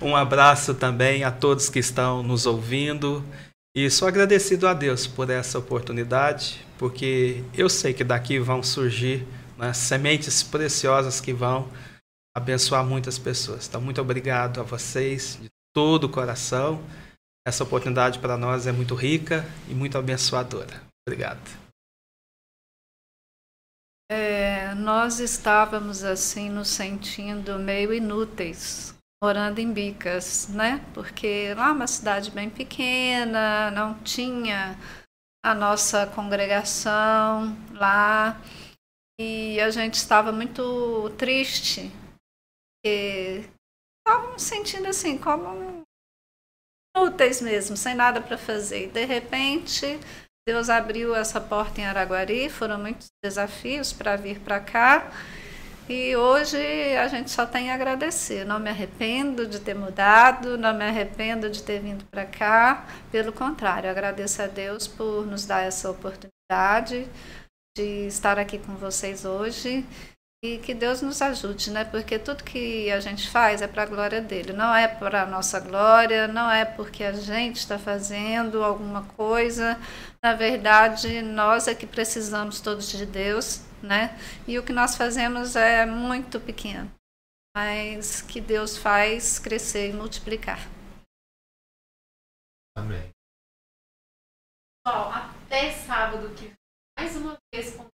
Um abraço também a todos que estão nos ouvindo. E sou agradecido a Deus por essa oportunidade, porque eu sei que daqui vão surgir né, sementes preciosas que vão abençoar muitas pessoas. Então, muito obrigado a vocês de todo o coração. Essa oportunidade para nós é muito rica e muito abençoadora. Obrigado. É, nós estávamos assim nos sentindo meio inúteis morando em Bicas, né? Porque lá é uma cidade bem pequena, não tinha a nossa congregação lá e a gente estava muito triste, porque estávamos sentindo assim como úteis mesmo, sem nada para fazer. E de repente, Deus abriu essa porta em Araguari, foram muitos desafios para vir para cá. E hoje a gente só tem a agradecer. Não me arrependo de ter mudado, não me arrependo de ter vindo para cá. Pelo contrário, agradeço a Deus por nos dar essa oportunidade de estar aqui com vocês hoje e que Deus nos ajude, né? Porque tudo que a gente faz é para a glória dele, não é para a nossa glória, não é porque a gente está fazendo alguma coisa. Na verdade, nós é que precisamos todos de Deus, né? E o que nós fazemos é muito pequeno, mas que Deus faz crescer e multiplicar. Amém. Pessoal, até sábado que mais uma vez com